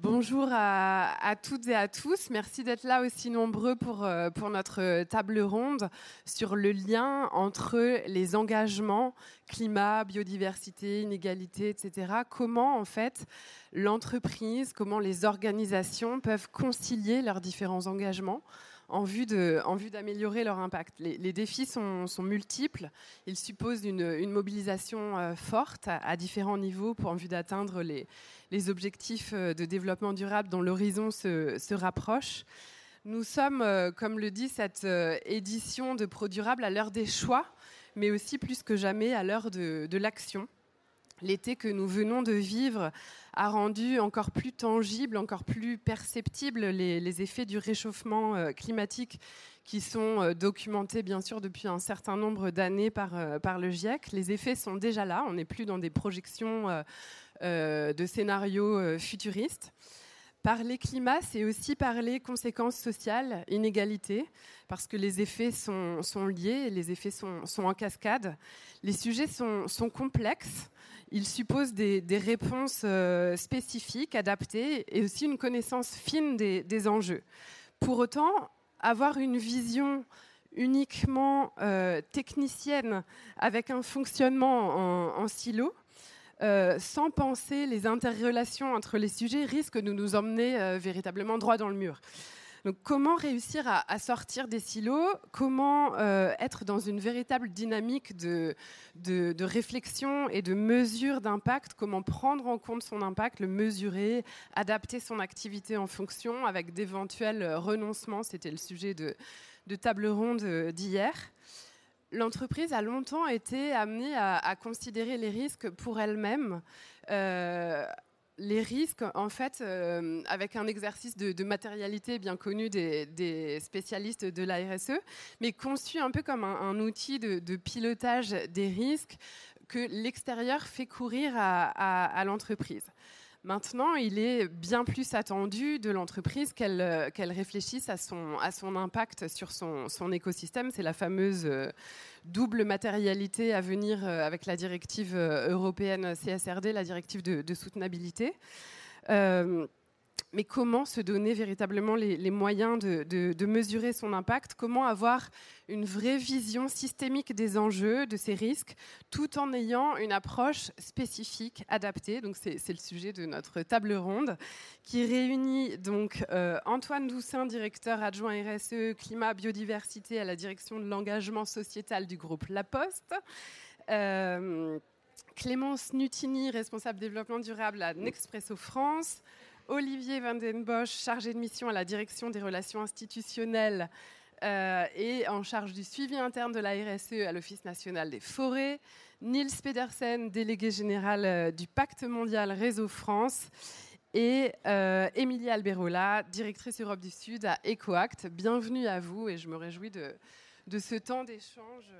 Bonjour à, toutes et à tous. Merci d'être là aussi nombreux pour, euh, pour notre table ronde sur le lien entre les engagements climat, biodiversité, inégalité, etc. Comment en fait l'entreprise, comment les organisations peuvent concilier leurs différents engagements en vue, d'améliorer leur impact. Les, défis sont, multiples. Ils supposent une, mobilisation euh, forte à, différents niveaux pour en vue d'atteindre les, objectifs euh, de développement durable dont l'horizon se, rapproche. Nous sommes, euh, comme le dit cette édition de Pro Durable, à l'heure des choix, mais aussi plus que jamais à l'heure de l'action. L'été que nous venons de vivre a rendu encore plus tangible, encore plus perceptible les, effets du réchauffement euh, climatique qui sont euh, documentés bien sûr depuis un certain nombre d'années par, euh, par le GIEC. Les effets sont déjà là, on n'est plus dans des projections de scénarios futuristes. Parler climat, c'est aussi parler conséquences sociales, inégalités, parce que les effets sont, liés, les effets sont, en cascade. Les sujets sont complexes il suppose des, réponses euh, spécifiques, adaptées, et aussi une connaissance fine des, enjeux. Pour autant, avoir une vision uniquement euh, technicienne avec un fonctionnement en, silo, euh, sans penser les interrelations entre les sujets, risque de nous emmener véritablement droit dans le mur. Donc, comment réussir à, sortir des silos? Comment euh, être dans une véritable dynamique de, de, réflexion et de mesure d'impact? Comment prendre en compte son impact, le mesurer, adapter son activité en fonction avec d'éventuels renoncements? C'était le sujet de, de table ronde d'hier. L'entreprise a longtemps été amenée à, considérer les risques pour elle-même. Euh, les risques, en fait, euh, avec un exercice de, matérialité bien connu des, spécialistes de la RSE, mais conçu un peu comme un, outil de, pilotage des risques que l'extérieur fait courir à l'entreprise. Maintenant, il est bien plus attendu de l'entreprise qu'elle euh, réfléchisse à son, impact sur son, écosystème. C'est la fameuse euh, double matérialité à venir euh, avec la directive européenne CSRD, la directive de soutenabilité mais comment se donner véritablement les, moyens de, mesurer son impact? Comment avoir une vraie vision systémique des enjeux, de ces risques, tout en ayant une approche spécifique, adaptée? Donc c'est le sujet de notre table ronde qui réunit donc euh, Antoine Doussin, directeur adjoint RSE climat biodiversité à la direction de l'engagement sociétal du groupe La Poste. Euh, Clémence Nutini, responsable développement durable à Nespresso France. Olivier Van Den Bosch, chargé de mission à la direction des relations institutionnelles euh, et en charge du suivi interne de la RSE à l'Office national des forêts. Niels Pedersen, délégué général euh, du Pacte mondial Réseau France. Et euh, Emilie Alberola, directrice Europe du Sud à EcoAct. Bienvenue à vous et je me réjouis de ce temps d'échange.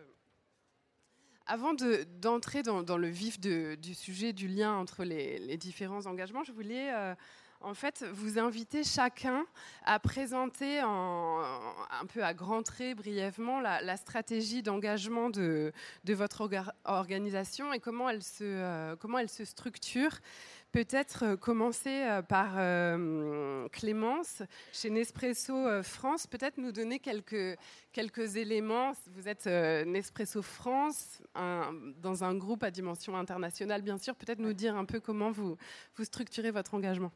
Avant d'entrer dans, le vif du sujet du lien entre les, différents engagements, je voulais en fait, vous invitez chacun à présenter un peu à grands traits, brièvement, la, stratégie d'engagement de, votre organisation et comment elle se, euh, comment elle se structure. Peut-être euh, commencer euh, par Clémence, chez Nespresso France, peut-être nous donner quelques, quelques éléments. Vous êtes Nespresso France, dans un groupe à dimension internationale, bien sûr. Peut-être nous dire un peu comment vous, vous structurez votre engagement.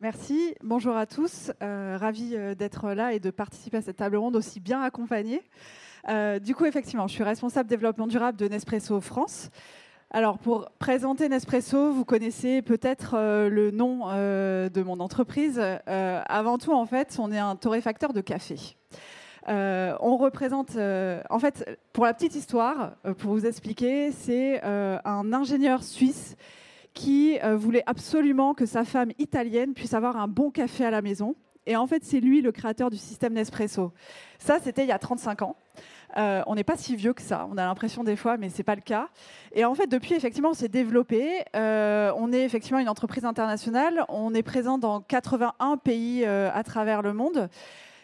Merci, bonjour à tous. Euh, ravi euh, d'être là et de participer à cette table ronde aussi bien accompagnée. Euh, du coup, effectivement, je suis responsable développement durable de Nespresso France. Alors, pour présenter Nespresso, vous connaissez peut-être le nom de mon entreprise. avant tout, en fait, on est un torréfacteur de café. on représente, en fait, pour la petite histoire, pour vous expliquer, c'est un ingénieur suisse qui euh, voulait absolument que sa femme italienne puisse avoir un bon café à la maison. Et en fait, c'est lui le créateur du système Nespresso. Ça, c'était il y a 35 ans. Euh, on n'est pas si vieux que ça. On a l'impression des fois, mais c'est pas le cas. Et en fait, depuis, effectivement, on s'est développé. Euh, on est effectivement une entreprise internationale. On est présent dans 81 pays à travers le monde.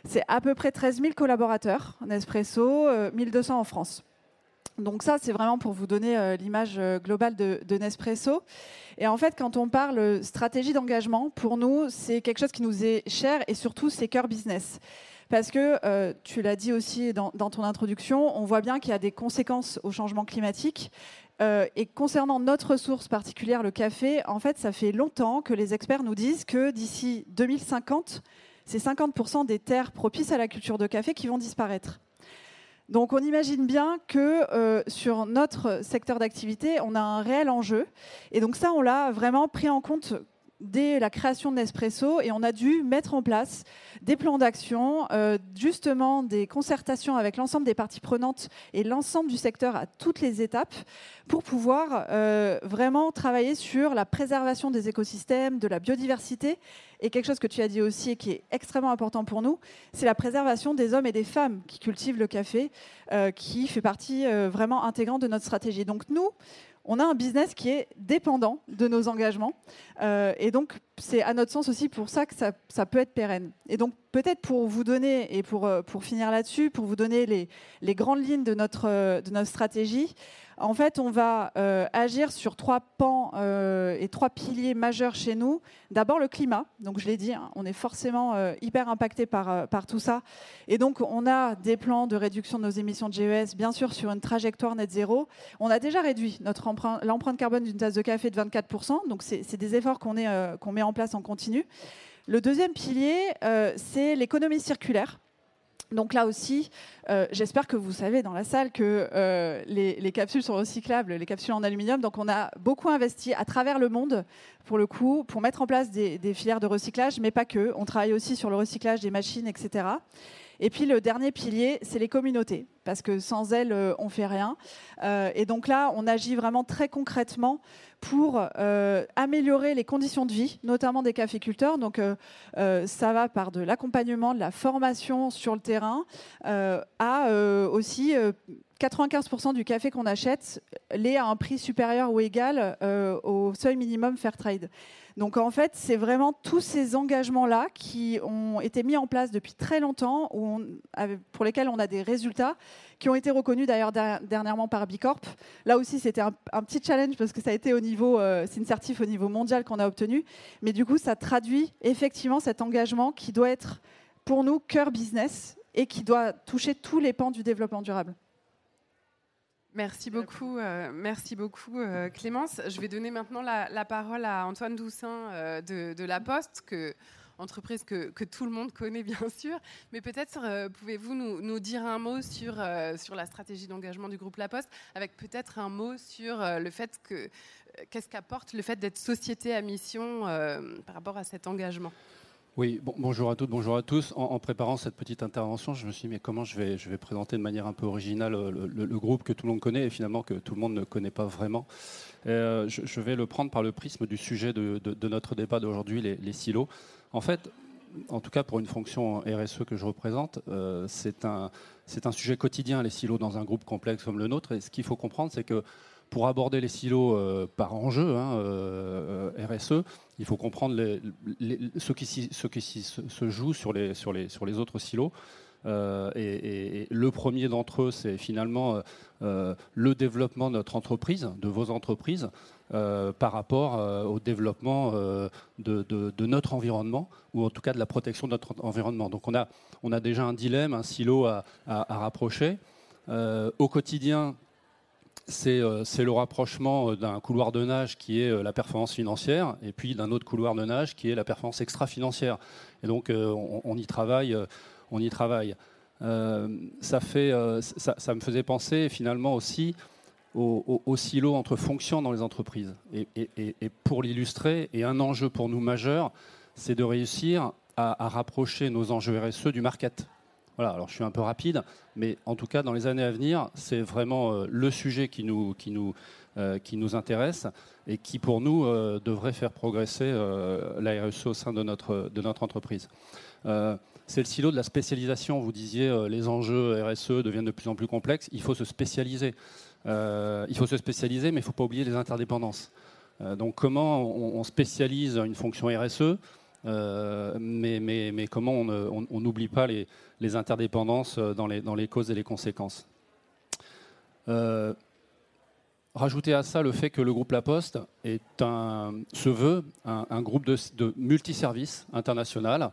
C'est à peu près 13 000 collaborateurs Nespresso, 1200 en France. Donc ça, c'est vraiment pour vous donner l'image globale de, Nespresso. Et en fait, quand on parle stratégie d'engagement, pour nous, c'est quelque chose qui nous est cher et surtout, c'est cœur business. Parce que, tu l'as dit aussi dans, ton introduction, on voit bien qu'il y a des conséquences au changement climatique. Euh, et concernant notre ressource particulière, le café, en fait, ça fait longtemps que les experts nous disent que d'ici 2050, c'est 50% des terres propices à la culture de café qui vont disparaître. Donc on imagine bien que euh, sur notre secteur d'activité, on a un réel enjeu. Et donc ça, on l'a vraiment pris en compte dès la création de Nespresso et on a dû mettre en place des plans d'action, euh, justement des concertations avec l'ensemble des parties prenantes et l'ensemble du secteur à toutes les étapes pour pouvoir euh, vraiment travailler sur la préservation des écosystèmes, de la biodiversité et quelque chose que tu as dit aussi et qui est extrêmement important pour nous, c'est la préservation des hommes et des femmes qui cultivent le café, euh, qui fait partie vraiment intégrante de notre stratégie. Donc nous, on a un business qui est dépendant de nos engagements. Euh, et donc, c'est à notre sens aussi pour ça que ça, peut être pérenne. Et donc, peut-être pour vous donner, et pour, euh, pour finir là-dessus, pour vous donner les, les, grandes lignes de notre, de notre stratégie, en fait, on va euh, agir sur trois pans euh, et trois piliers majeurs chez nous. D'abord, le climat. Donc, je l'ai dit, hein, on est forcément euh, hyper impacté par, tout ça. Et donc, on a des plans de réduction de nos émissions de GES, bien sûr, sur une trajectoire net zéro. On a déjà réduit l'empreinte carbone d'une tasse de café de 24%. Donc, c'est des efforts qu'on qu'on met en place en continu. Le deuxième pilier, c'est l'économie circulaire. Donc là aussi, euh, j'espère que vous savez dans la salle que euh, les, capsules sont recyclables, les capsules en aluminium. Donc on a beaucoup investi à travers le monde, pour le coup, pour mettre en place des, des filières de recyclage, mais pas que. On travaille aussi sur le recyclage des machines, etc. Et puis le dernier pilier, c'est les communautés, parce que sans elles, euh, on fait rien. Euh, et donc là, on agit vraiment très concrètement pour euh, améliorer les conditions de vie, notamment des caféculteurs. Donc ça va par de l'accompagnement, de la formation sur le terrain, à aussi 95% du café qu'on achète l'est à un prix supérieur ou égal au seuil minimum fair trade. Donc en fait, c'est vraiment tous ces engagements-là qui ont été mis en place depuis très longtemps, pour lesquels on a des résultats, qui ont été reconnus d'ailleurs dernièrement par Bicorp. Là aussi, c'était un, petit challenge parce que ça a été au niveau, euh, c'est une certif au niveau mondial qu'on a obtenu. Mais du coup, ça traduit effectivement cet engagement qui doit être pour nous cœur business et qui doit toucher tous les pans du développement durable. Merci beaucoup, euh, merci beaucoup euh, Clémence. Je vais donner maintenant la, parole à Antoine Doussin euh, de, La Poste, entreprise que, tout le monde connaît bien sûr. Mais peut-être pouvez-vous nous, dire un mot sur, sur la stratégie d'engagement du groupe La Poste, avec peut-être un mot sur le fait que qu'est-ce qu'apporte le fait d'être société à mission par rapport à cet engagement? Oui, bonjour à toutes, bonjour à tous. En, préparant cette petite intervention, je me suis dit, mais comment je vais, présenter de manière un peu originale euh, le, groupe que tout le monde connaît et finalement que tout le monde ne connaît pas vraiment. Euh, je, vais le prendre par le prisme du sujet de, notre débat d'aujourd'hui, les, silos. En fait, en tout cas pour une fonction RSE que je représente, euh, c'est un sujet quotidien, les silos, dans un groupe complexe comme le nôtre. Et ce qu'il faut comprendre, c'est que pour aborder les silos euh, par enjeu, hein, euh, RSE, il faut comprendre ce qui, se, joue sur les, les, les autres silos. Euh, et, le premier d'entre eux, c'est finalement le développement de notre entreprise, de vos entreprises, par rapport au développement de, notre environnement, ou en tout cas de la protection de notre environnement. Donc on a, déjà un dilemme, un silo à, rapprocher. au quotidien, c'est le rapprochement euh, d'un couloir de nage qui est euh, la performance financière et puis d'un autre couloir de nage qui est la performance extra-financière. Et donc on, y travaille. Ça, me faisait penser finalement aussi au, silo entre fonctions dans les entreprises. Et, pour l'illustrer, et un enjeu pour nous majeur, c'est de réussir à, à rapprocher nos enjeux RSE du market. Voilà, alors je suis un peu rapide, mais en tout cas, dans les années à venir, c'est vraiment euh, le sujet qui nous, qui, nous, euh, qui nous intéresse et qui, pour nous, euh, devrait faire progresser la RSE au sein de notre, de notre entreprise. c'est le silo de la spécialisation. Vous disiez, les enjeux RSE deviennent de plus en plus complexes. Il faut se spécialiser. il faut se spécialiser, mais il ne faut pas oublier les interdépendances. donc, comment on, on spécialise une fonction RSE euh, mais, mais, mais, comment on n'oublie pas les, interdépendances euh, dans les, dans les, causes et les conséquences Rajouter à ça le fait que le groupe La Poste est un, se veut un, groupe de, de multiservices international.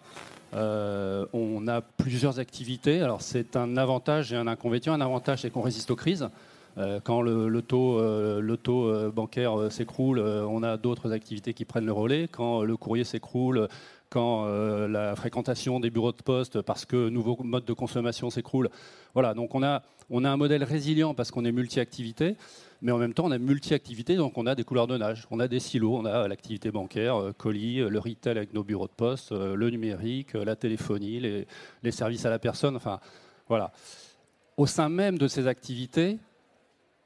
Euh, on a plusieurs activités. Alors c'est un avantage et un inconvénient. Un avantage, c'est qu'on résiste aux crises. Euh, quand le, taux, euh, taux bancaire s'écroule, on a d'autres activités qui prennent le relais. Quand le courrier s'écroule, quand la fréquentation des bureaux de poste, parce que nouveaux modes de consommation s'écroulent. Voilà, donc on a, on a un modèle résilient parce qu'on est multi-activité mais en même temps, on a multi-activités, donc on a des couleurs de nage. On a des silos, on a l'activité bancaire, euh, colis, euh, le retail avec nos bureaux de poste, euh, le numérique, la téléphonie, les, services à la personne. Enfin, voilà. Au sein même de ces activités,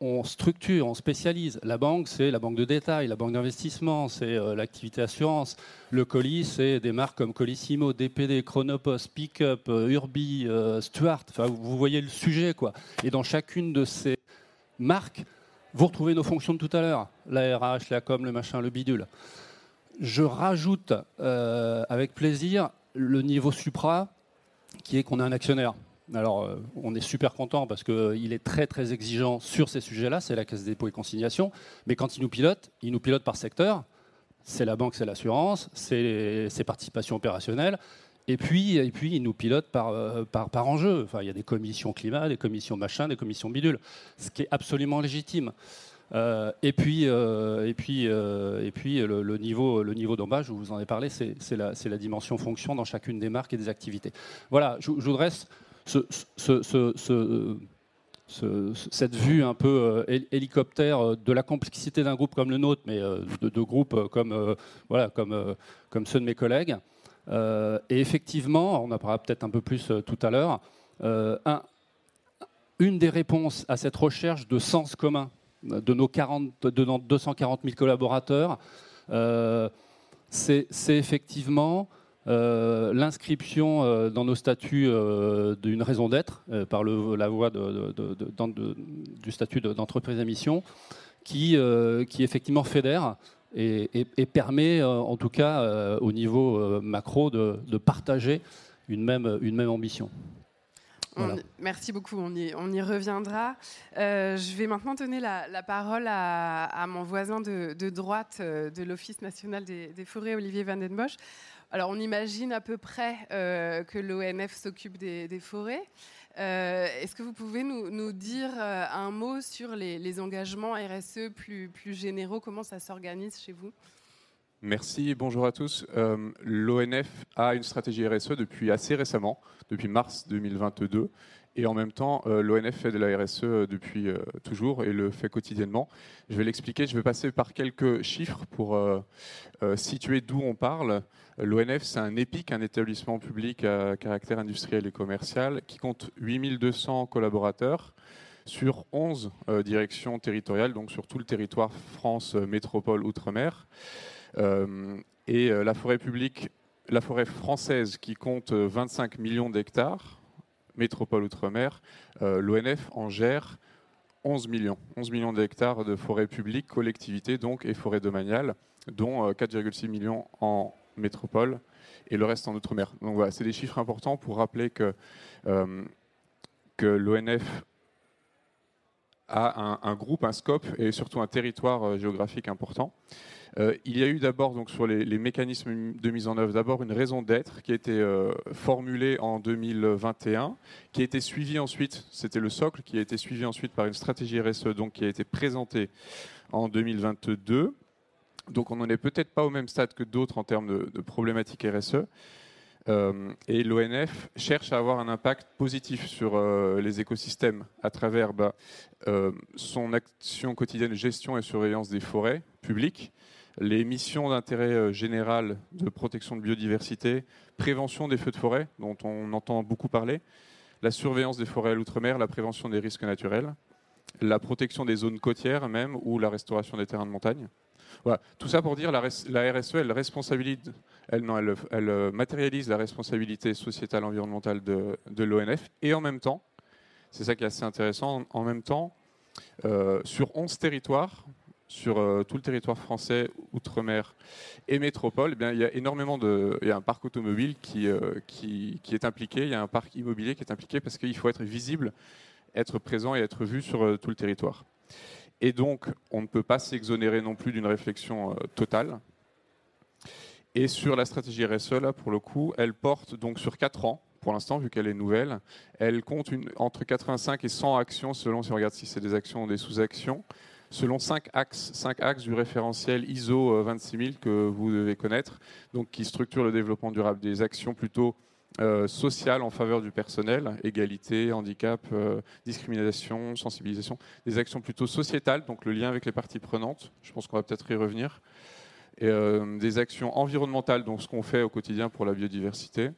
on structure, on spécialise. La banque, c'est la banque de détail, la banque d'investissement, c'est l'activité assurance. Le colis, c'est des marques comme Colissimo, DPD, Chronopost, Pickup, Urbi, Stuart. Enfin, vous voyez le sujet, quoi. Et dans chacune de ces marques, vous retrouvez nos fonctions de tout à l'heure, la RH, la com, le machin, le bidule. Je rajoute euh, avec plaisir le niveau supra, qui est qu'on a un actionnaire. Alors, euh, on est super content parce qu'il euh, est très très exigeant sur ces sujets-là, c'est la Caisse des dépôts et consignation. Mais quand il nous pilote, il nous pilote par secteur. C'est la banque, c'est l'assurance, c'est ses participations opérationnelles. Et puis, et puis, il nous pilote par, par, par enjeu. Enfin, il y a des commissions climat, des commissions machin, des commissions bidule, ce qui est absolument légitime. Euh, et puis, euh, et puis, euh, et puis le, niveau, le niveau je vous en ai parlé, c'est la, la, dimension fonction dans chacune des marques et des activités. Voilà, je, vous dresse ce, cette vue un peu hélicoptère de la complexité d'un groupe comme le nôtre, mais de, de groupes comme, voilà, comme, comme ceux de mes collègues. Euh, et effectivement, on en parlera peut-être un peu plus euh, tout à l'heure, euh, une des réponses à cette recherche de sens commun de nos, 40, de nos 240 000 collaborateurs, c'est effectivement l'inscription dans nos statuts d'une raison d'être par la voie du statut d'entreprise à mission qui, qui effectivement fédère et, permet, euh, en tout cas euh, au niveau euh, macro, de, partager une même, une même ambition. merci beaucoup, on y, on y reviendra. je vais maintenant donner la, parole à, mon voisin de, droite de l'Office national des, forêts, Olivier Van Den Bosch. Alors on imagine à peu près que l'ONF s'occupe des, forêts. Euh, est-ce que vous pouvez nous, dire euh, un mot sur les, engagements RSE plus, plus, généraux? Comment ça s'organise chez vous? Merci, bonjour à tous. Euh, L'ONF a une stratégie RSE depuis assez récemment, depuis mars 2022. Et en même temps, l'ONF fait de la RSE depuis toujours et le fait quotidiennement. Je vais l'expliquer, je vais passer par quelques chiffres pour situer d'où on parle. L'ONF, c'est un EPIC, un établissement public à caractère industriel et commercial, qui compte 8200 collaborateurs sur 11 euh, directions territoriales, donc sur tout le territoire France euh, métropole outre-mer. Euh, et la forêt publique, la forêt française qui compte 25 millions d'hectares, métropole outre-mer, l'ONF en gère 11 millions. 11 millions d'hectares de forêt publique, collectivité donc, et forêt domaniale, dont 4,6 millions en métropole et le reste en outre-mer. Donc voilà, c'est des chiffres importants pour rappeler que, euh, que l'ONF a un, groupe, un scope et surtout un territoire euh, géographique important. Euh, il y a eu d'abord donc sur les, mécanismes de mise en œuvre d'abord une raison d'être qui a été formulée en 2021, qui a été suivie ensuite, c'était le socle, qui a été suivi ensuite par une stratégie RSE donc qui a été présentée en 2022 donc on n'en est peut-être pas au même stade que d'autres en termes de, problématiques RSE. Euh, et l'ONF cherche à avoir un impact positif sur euh, les écosystèmes à travers bah, euh, son action quotidienne de gestion et surveillance des forêts publiques, les missions d'intérêt général de protection de biodiversité, prévention des feux de forêt, dont on entend beaucoup parler, la surveillance des forêts à l'outre-mer, la prévention des risques naturels, la protection des zones côtières même ou la restauration des terrains de montagne. Tout ça pour dire la, la RSE, elle, responsabilise, elle, euh, matérialise la responsabilité sociétale environnementale de, l'ONF et en même temps, c'est ça qui est assez intéressant, en même temps, euh, sur 11 territoires, sur euh, tout le territoire français, outre-mer et métropole, eh il y a énormément de, un parc automobile qui, est impliqué, il y a un parc immobilier qui est impliqué parce qu'il faut être visible être présent et être vu sur tout le territoire. Et donc, on ne peut pas s'exonérer non plus d'une réflexion totale. Et sur la stratégie RSE, là, pour le coup, elle porte donc sur 4 ans pour l'instant, vu qu'elle est nouvelle. Elle compte entre 85 et 100 actions, selon si on regarde si c'est des actions ou des sous-actions, selon 5 axes, 5 axes du référentiel ISO 26000 euh, que vous devez connaître, donc qui structure le développement durable. Des actions plutôt euh, sociales en faveur du personnel, égalité, handicap, euh, discrimination, sensibilisation. Des actions plutôt sociétales, donc le lien avec les parties prenantes. Je pense qu'on va peut-être y revenir. Et, des actions environnementales, donc ce qu'on fait au quotidien pour la biodiversité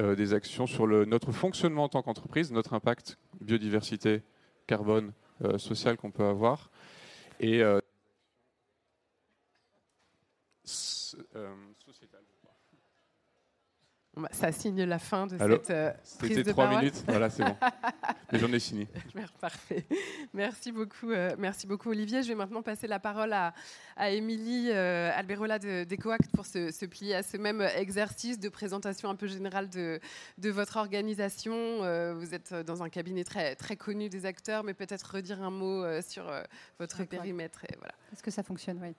euh, des actions sur le, notre fonctionnement en tant qu'entreprise, notre impact biodiversité, carbone, euh, social qu'on peut avoir. Et euh, sociétal. Bah, ça signe la fin de cette euh, prise de trois minutes, voilà, c'est bon. Mais j'en ai fini. Parfait. Merci beaucoup, euh, merci beaucoup Olivier. Je vais maintenant passer la parole à, à Émilie euh, Alberola de d'EcoAct pour se, plier à ce même exercice de présentation un peu générale de, de votre organisation. Euh, vous êtes dans un cabinet très, très connu des acteurs, mais peut-être redire un mot sur votre périmètre. Et voilà. Est-ce que ça fonctionne? Oui.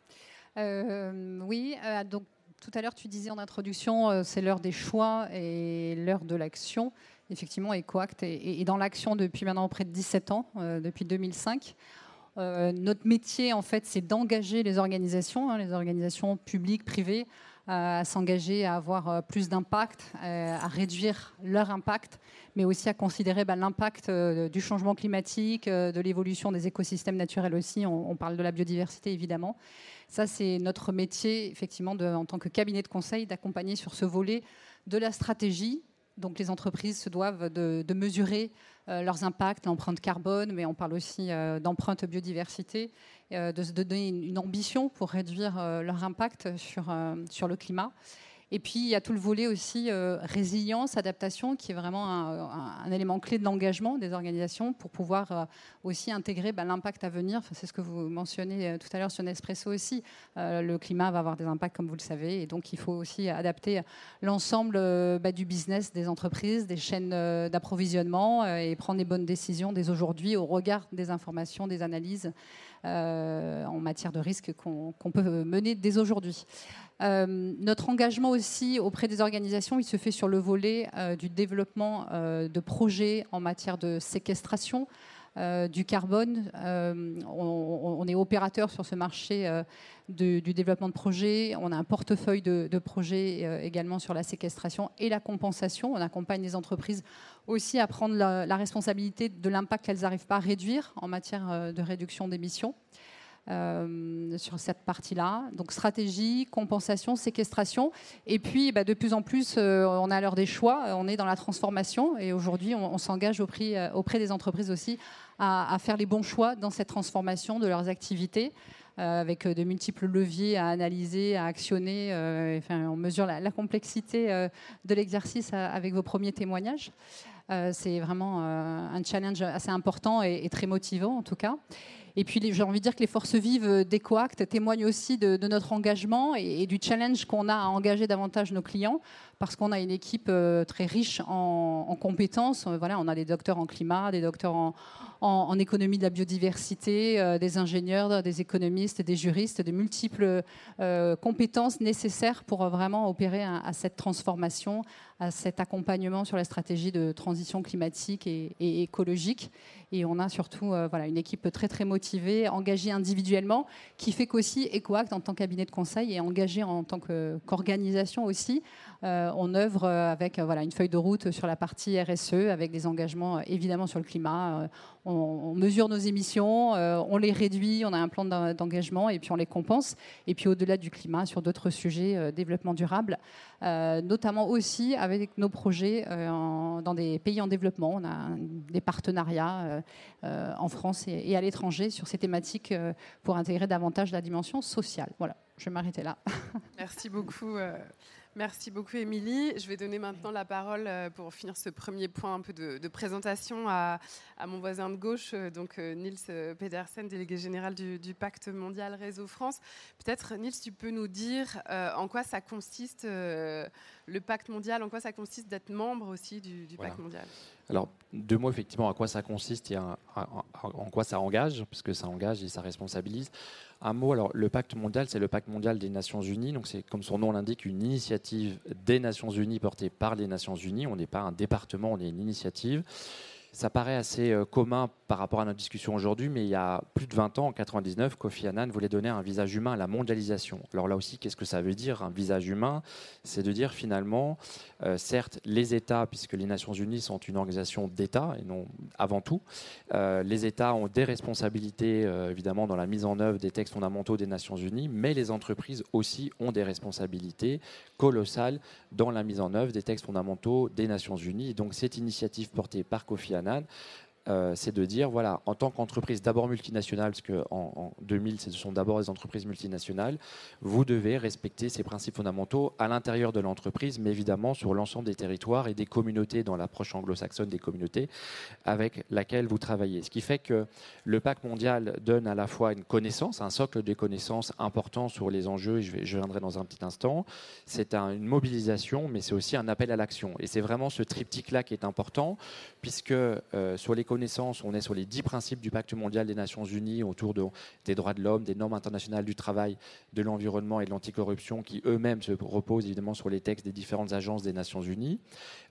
oui, donc tout à l'heure, tu disais en introduction, euh, c'est l'heure des choix et l'heure de l'action. Effectivement, EcoAct est, dans l'action depuis maintenant près de 17 ans, euh, depuis 2005. Euh, notre métier, en fait, c'est d'engager les organisations, hein, les organisations publiques, privées, à s'engager à avoir plus d'impact, à réduire leur impact, mais aussi à considérer bah, l'impact du changement climatique, de l'évolution des écosystèmes naturels aussi. on, parle de la biodiversité, évidemment. Ça, c'est notre métier, effectivement, en tant que cabinet de conseil, d'accompagner sur ce volet de la stratégie. Donc, les entreprises se doivent de, mesurer euh, leurs impacts, l'empreinte carbone, mais on parle aussi euh, d'empreinte biodiversité, euh, de se donner une, ambition pour réduire leur impact sur, sur le climat. Et puis, il y a tout le volet aussi euh, résilience, adaptation, qui est vraiment un, élément clé de l'engagement des organisations pour pouvoir euh, aussi intégrer bah, l'impact à venir. C'est ce que vous mentionnez euh, tout à l'heure sur Nespresso aussi. le climat va avoir des impacts, comme vous le savez, et donc il faut aussi adapter l'ensemble bah, du business des entreprises, des chaînes d'approvisionnement, et prendre les bonnes décisions dès aujourd'hui au regard des informations, des analyses. en matière de risque qu'on peut mener dès aujourd'hui. Euh, notre engagement aussi auprès des organisations, il se fait sur le volet euh, du développement euh, de projets en matière de séquestration. du carbone. On, est opérateur sur ce marché du développement de projets. On a un portefeuille de, projets également sur la séquestration et la compensation. On accompagne les entreprises aussi à prendre la responsabilité de l'impact qu'elles n'arrivent pas à réduire en matière de réduction d'émissions. Euh, sur cette partie-là. Donc stratégie, compensation, séquestration. Et puis bah, de plus en plus, euh, on a l'heure des choix, on est dans la transformation et aujourd'hui on, s'engage auprès, euh, auprès, des entreprises aussi à, faire les bons choix dans cette transformation de leurs activités. avec de multiples leviers à analyser, à actionner. enfin, on mesure la, complexité de l'exercice avec vos premiers témoignages. c'est vraiment un challenge assez important et, très motivant en tout cas. Et puis, j'ai envie de dire que les forces vives d'EcoAct témoignent aussi de, notre engagement et, du challenge qu'on a à engager davantage nos clients parce qu'on a une équipe euh, très riche en, compétences. Euh, voilà, on a des docteurs en climat, des docteurs en, économie de la biodiversité, euh, des ingénieurs, des économistes, des juristes, de multiples compétences nécessaires pour vraiment opérer à, cette transformation, à cet accompagnement sur la stratégie de transition climatique et, écologique. Et on a surtout voilà, une équipe très très motivée, engagée individuellement, qui fait qu'aussi EcoAct en tant que cabinet de conseil est engagé en tant qu'organisation aussi euh, on œuvre euh, avec euh, voilà, une feuille de route sur la partie RSE, avec des engagements évidemment sur le climat. On, mesure nos émissions, on les réduit, on a un plan d'engagement et puis on les compense. Et puis au-delà du climat, sur d'autres sujets, développement durable, notamment aussi avec nos projets dans des pays en développement. On a des partenariats en France et, à l'étranger sur ces thématiques pour intégrer davantage la dimension sociale. Voilà je vais m'arrêter là. Merci beaucoup. Merci beaucoup, Émilie. Je vais donner maintenant la parole euh, pour finir ce premier point un peu de, présentation à, mon voisin de gauche, euh, donc euh, Niels Pedersen, délégué général du, Pacte mondial Réseau France. Peut-être, Niels, tu peux nous dire en quoi ça consiste le Pacte mondial, en quoi ça consiste d'être membre aussi du, Pacte mondial? Alors, deux mots effectivement, à quoi ça consiste et en quoi ça engage, parce que ça engage et ça responsabilise. Un mot, alors le pacte mondial, c'est le pacte mondial des Nations Unies. Donc c'est comme son nom l'indique, une initiative des Nations Unies portée par les Nations Unies. On n'est pas un département, on est une initiative. Ça paraît assez euh, commun par rapport à notre discussion aujourd'hui, mais il y a plus de 20 ans, en 99, Kofi Annan voulait donner un visage humain à la mondialisation. Alors là aussi, qu'est-ce que ça veut dire, un visage humain? C'est de dire finalement, euh, certes, les États, puisque les Nations Unies sont une organisation d'États, et non avant tout, euh, les États ont des responsabilités, évidemment, dans la mise en œuvre des textes fondamentaux des Nations Unies, mais les entreprises aussi ont des responsabilités colossales dans la mise en œuvre des textes fondamentaux des Nations Unies. donc cette initiative portée par Kofi Annan banane euh, c'est de dire, voilà, en tant qu'entreprise d'abord multinationale, parce qu'en en 2000, ce sont d'abord des entreprises multinationales, vous devez respecter ces principes fondamentaux à l'intérieur de l'entreprise, mais évidemment sur l'ensemble des territoires et des communautés, dans l'approche anglo-saxonne des communautés avec laquelle vous travaillez. Ce qui fait que le pacte mondial donne à la fois une connaissance, un socle de connaissances important sur les enjeux, et je, viendrai dans un petit instant. C'est une mobilisation, mais c'est aussi un appel à l'action. Et c'est vraiment ce triptyque-là qui est important, puisque euh, sur les on est sur les dix principes du pacte mondial des Nations Unies autour de, des droits de l'homme, des normes internationales du travail, de l'environnement et de l'anticorruption, qui eux-mêmes se reposent évidemment sur les textes des différentes agences des Nations Unies.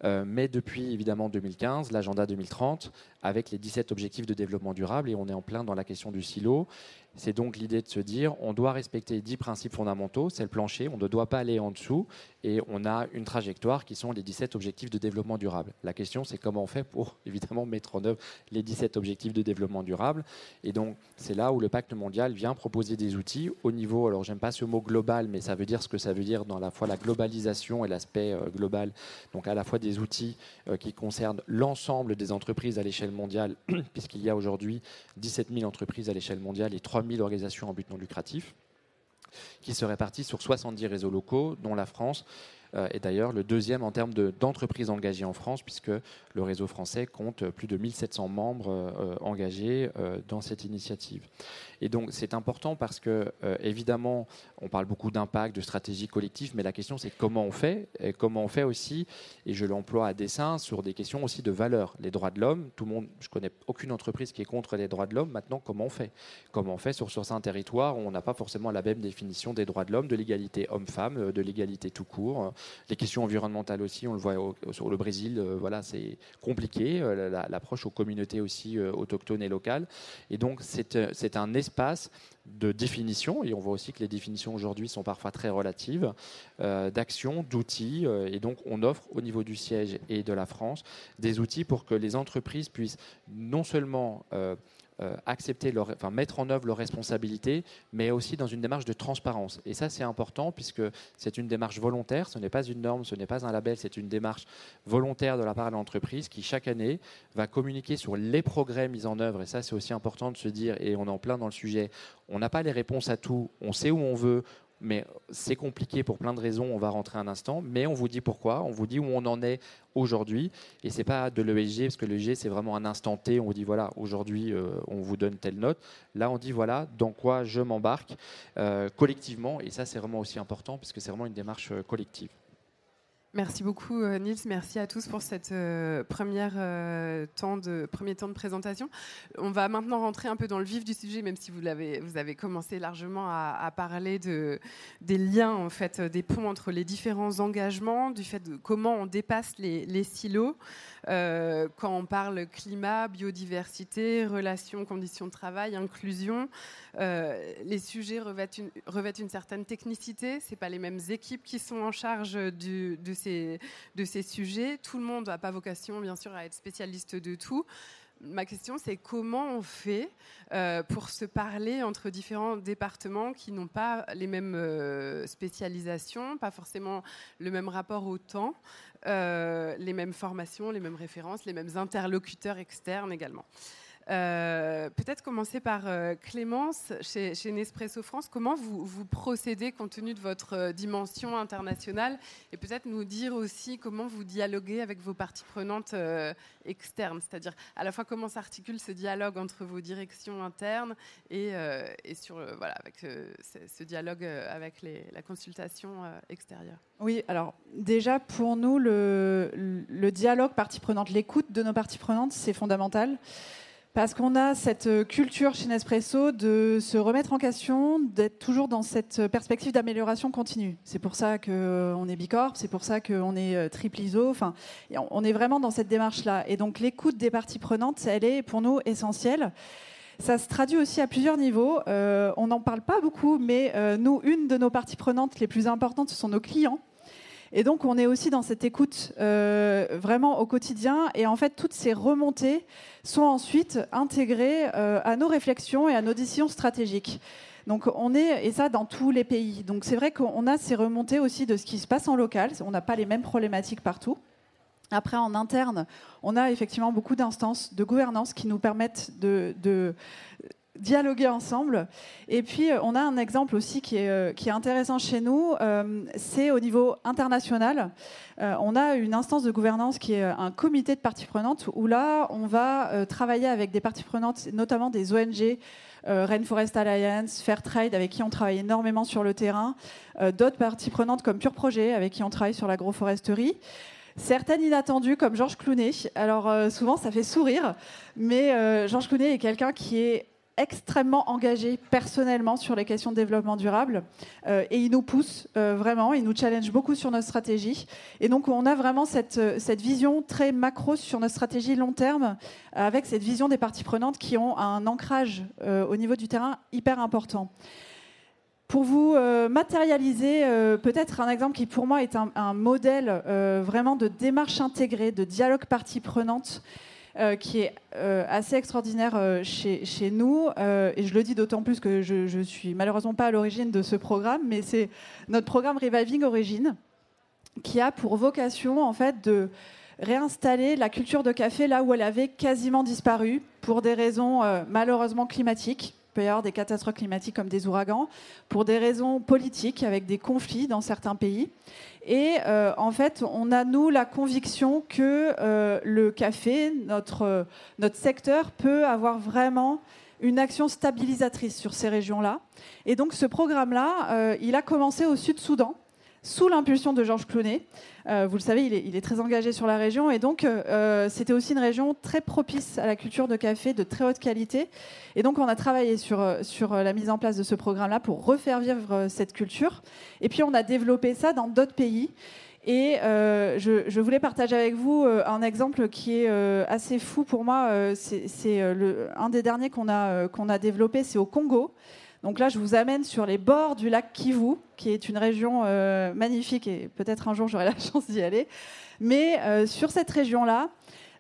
Euh, mais depuis évidemment 2015, l'agenda 2030, avec les 17 objectifs de développement durable, et on est en plein dans la question du silo. C'est donc l'idée de se dire, on doit respecter 10 principes fondamentaux, c'est le plancher, on ne doit pas aller en dessous, et on a une trajectoire qui sont les 17 objectifs de développement durable. La question, c'est comment on fait pour évidemment mettre en œuvre les 17 objectifs de développement durable. Et donc, c'est là où le pacte mondial vient proposer des outils au niveau, alors j'aime pas ce mot global, mais ça veut dire ce que ça veut dire dans la fois la globalisation et l'aspect euh, global. Donc, à la fois des outils euh, qui concernent l'ensemble des entreprises à l'échelle mondiale, puisqu'il y a aujourd'hui 17 000 entreprises à l'échelle mondiale et 3 000 organisations en but non lucratif qui se répartissent sur 70 réseaux locaux, dont la France euh, est d'ailleurs le deuxième en termes d'entreprises engagées en France, puisque le réseau français compte plus de 1700 membres euh, engagés euh, dans cette initiative. Et donc c'est important parce que, évidemment, on parle beaucoup d'impact, de stratégie collective, mais la question c'est comment on fait, et comment on fait aussi, et je l'emploie à dessein, sur des questions aussi de valeur. Les droits de l'homme, tout le monde, je connais aucune entreprise qui est contre les droits de l'homme, maintenant comment on fait? Comment on fait sur, sur un territoire où on n'a pas forcément la même définition des droits de l'homme, de l'égalité homme-femme, de l'égalité tout court les questions environnementales aussi, on le voit sur le Brésil, euh, voilà, c'est compliqué, euh, l'approche aux communautés aussi euh, autochtones et locales. Et donc, c'est un espace de définition, et on voit aussi que les définitions aujourd'hui sont parfois très relatives, d'actions, d'outils, et donc on offre au niveau du siège et de la France des outils pour que les entreprises puissent non seulement accepter, leur, enfin, mettre en œuvre leurs responsabilités, mais aussi dans une démarche de transparence. Et ça, c'est important puisque c'est une démarche volontaire, ce n'est pas une norme, ce n'est pas un label, c'est une démarche volontaire de la part de l'entreprise qui, chaque année, va communiquer sur les progrès mis en œuvre. Et ça, c'est aussi important de se dire, et on est en plein dans le sujet, on n'a pas les réponses à tout, on sait où on veut, mais c'est compliqué pour plein de raisons, on va rentrer un instant, mais on vous dit pourquoi, on vous dit où on en est aujourd'hui, et c'est pas de l'ESG, parce que l'ESG c'est vraiment un instant T, on vous dit voilà, aujourd'hui euh, on vous donne telle note, là on dit voilà, dans quoi je m'embarque euh, collectivement, et ça c'est vraiment aussi important, parce que c'est vraiment une démarche euh, collective. Merci beaucoup euh, Nils, merci à tous pour cette euh, première euh, temps de premier temps de présentation. On va maintenant rentrer un peu dans le vif du sujet, même si vous l'avez vous avez commencé largement à, parler de des liens en fait, des ponts entre les différents engagements, du fait de comment on dépasse les, silos quand on parle climat, biodiversité, relations, conditions de travail, inclusion. les sujets revêtent une, revêtent une certaine technicité. C'est pas les mêmes équipes qui sont en charge du, de ces sujets. Tout le monde n'a pas vocation, bien sûr, à être spécialiste de tout. Ma question, c'est comment on fait euh, pour se parler entre différents départements qui n'ont pas les mêmes euh, spécialisations, pas forcément le même rapport au temps, euh, les mêmes formations, les mêmes références, les mêmes interlocuteurs externes également? Euh, peut-être commencer par euh, Clémence, chez, Nespresso France. Comment vous, vous, procédez compte tenu de votre euh, dimension internationale? Et peut-être nous dire aussi comment vous dialoguez avec vos parties prenantes externes, c'est-à-dire à la fois comment s'articule ce dialogue entre vos directions internes et, sur, voilà, avec ce, dialogue avec la consultation extérieure. Oui, alors déjà pour nous, le, le dialogue partie prenante, l'écoute de nos parties prenantes, c'est fondamental. Parce qu'on a cette euh, culture chez Nespresso de se remettre en question, d'être toujours dans cette perspective d'amélioration continue. C'est pour ça qu'on euh, est Bicorp, c'est pour ça qu'on est euh, triple ISO. Enfin, on est vraiment dans cette démarche-là. Et donc l'écoute des parties prenantes, elle est pour nous essentielle. Ça se traduit aussi à plusieurs niveaux. on n'en parle pas beaucoup, mais nous, une de nos parties prenantes les plus importantes, ce sont nos clients. Et donc, on est aussi dans cette écoute euh, vraiment au quotidien. Et en fait, toutes ces remontées sont ensuite intégrées euh, à nos réflexions et à nos décisions stratégiques. Donc, on est, et ça dans tous les pays. Donc, c'est vrai qu'on a ces remontées aussi de ce qui se passe en local. On n'a pas les mêmes problématiques partout. Après, en interne, on a effectivement beaucoup d'instances de gouvernance qui nous permettent de, de dialoguer ensemble. Et puis, euh, on a un exemple aussi qui est, euh, qui est intéressant chez nous, euh, c'est au niveau international. on a une instance de gouvernance qui est un comité de parties prenantes, où là, on va travailler avec des parties prenantes, notamment des ONG, Rainforest Alliance, Fairtrade, avec qui on travaille énormément sur le terrain, d'autres parties prenantes comme Pure Projet, avec qui on travaille sur l'agroforesterie. Certaines inattendues, comme Georges Clounet. Alors, souvent, ça fait sourire, mais Georges Clounet est quelqu'un qui est extrêmement engagé personnellement sur les questions de développement durable euh, et il nous pousse euh, vraiment, il nous challenge beaucoup sur notre stratégie. Et donc on a vraiment cette, euh, cette vision très macro sur notre stratégie long terme avec cette vision des parties prenantes qui ont un ancrage au niveau du terrain hyper important. Pour vous matérialiser peut-être un exemple qui pour moi est un, un modèle vraiment de démarche intégrée, de dialogue partie prenante, euh, qui est euh, assez extraordinaire euh, chez, nous. et je le dis d'autant plus que je ne suis malheureusement pas à l'origine de ce programme, mais c'est notre programme Reviving Origin, qui a pour vocation en fait de réinstaller la culture de café là où elle avait quasiment disparu pour des raisons malheureusement climatiques. Peut y avoir des catastrophes climatiques comme des ouragans, pour des raisons politiques avec des conflits dans certains pays. Et euh, en fait, on a, nous, la conviction que euh, le café, notre, notre secteur, peut avoir vraiment une action stabilisatrice sur ces régions-là. Et donc ce programme-là, euh, il a commencé au Sud-Soudan sous l'impulsion de Georges Clooney. Euh, vous le savez, il est, très engagé sur la région et donc euh, c'était aussi une région très propice à la culture de café de très haute qualité. Et donc on a travaillé sur, euh, sur la mise en place de ce programme-là pour refaire vivre cette culture. Et puis on a développé ça dans d'autres pays. Et je, voulais partager avec vous un exemple qui est assez fou pour moi. c'est un des derniers qu'on a, qu'on a développé, c'est au Congo. Donc là, je vous amène sur les bords du lac Kivu, qui est une région euh, magnifique et peut-être un jour j'aurai la chance d'y aller. Mais euh, sur cette région-là,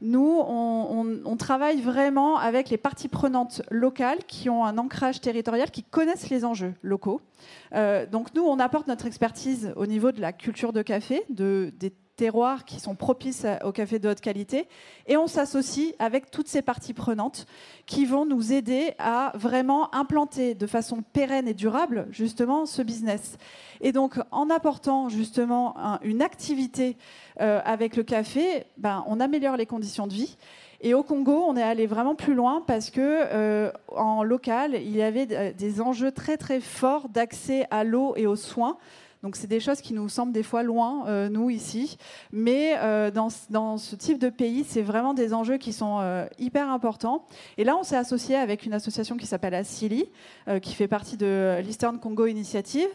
nous, on, travaille vraiment avec les parties prenantes locales qui ont un ancrage territorial, qui connaissent les enjeux locaux. Euh, donc nous, on apporte notre expertise au niveau de la culture de café, de, des terroirs qui sont propices au café de haute qualité. Et on s'associe avec toutes ces parties prenantes qui vont nous aider à vraiment implanter de façon pérenne et durable justement ce business. Et donc en apportant justement une activité euh, avec le café, ben, on améliore les conditions de vie. Et au Congo, on est allé vraiment plus loin parce que euh, en local, il y avait des enjeux très très forts d'accès à l'eau et aux soins donc c'est des choses qui nous semblent des fois loin, euh, nous ici. Mais euh, dans, dans, ce type de pays, c'est vraiment des enjeux qui sont euh, hyper importants. Et là, on s'est associé avec une association qui s'appelle ASILI, qui fait partie de l'Eastern Congo Initiative.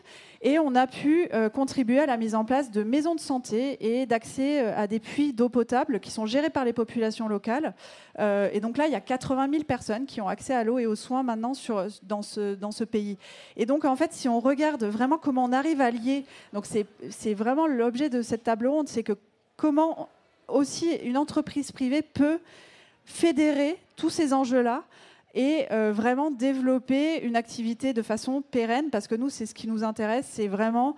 Et on a pu euh, contribuer à la mise en place de maisons de santé et d'accès euh, à des puits d'eau potable qui sont gérés par les populations locales. Euh, et donc là, il y a 80 000 personnes qui ont accès à l'eau et aux soins maintenant sur, dans, ce, dans ce pays. Et donc, en fait, si on regarde vraiment comment on arrive à lier, donc c'est vraiment l'objet de cette table ronde, c'est que comment aussi une entreprise privée peut fédérer tous ces enjeux-là et vraiment développer une activité de façon pérenne, parce que nous, c'est ce qui nous intéresse, c'est vraiment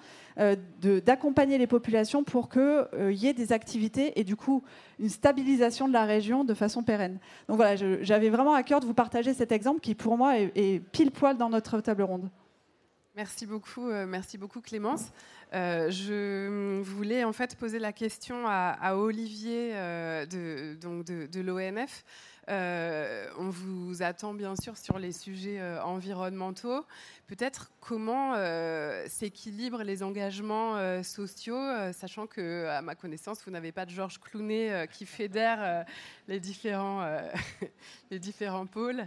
d'accompagner les populations pour qu'il y ait des activités et du coup une stabilisation de la région de façon pérenne. Donc voilà, j'avais vraiment à cœur de vous partager cet exemple qui pour moi est pile poil dans notre table ronde. Merci beaucoup, euh, merci beaucoup Clémence. Euh, je voulais en fait poser la question à, Olivier euh, de, donc de, l'ONF. On vous attend bien sûr sur les sujets environnementaux. Peut-être comment s'équilibrent les engagements sociaux, sachant que, à ma connaissance, vous n'avez pas de Georges Clounet qui fédère les différents les différents pôles?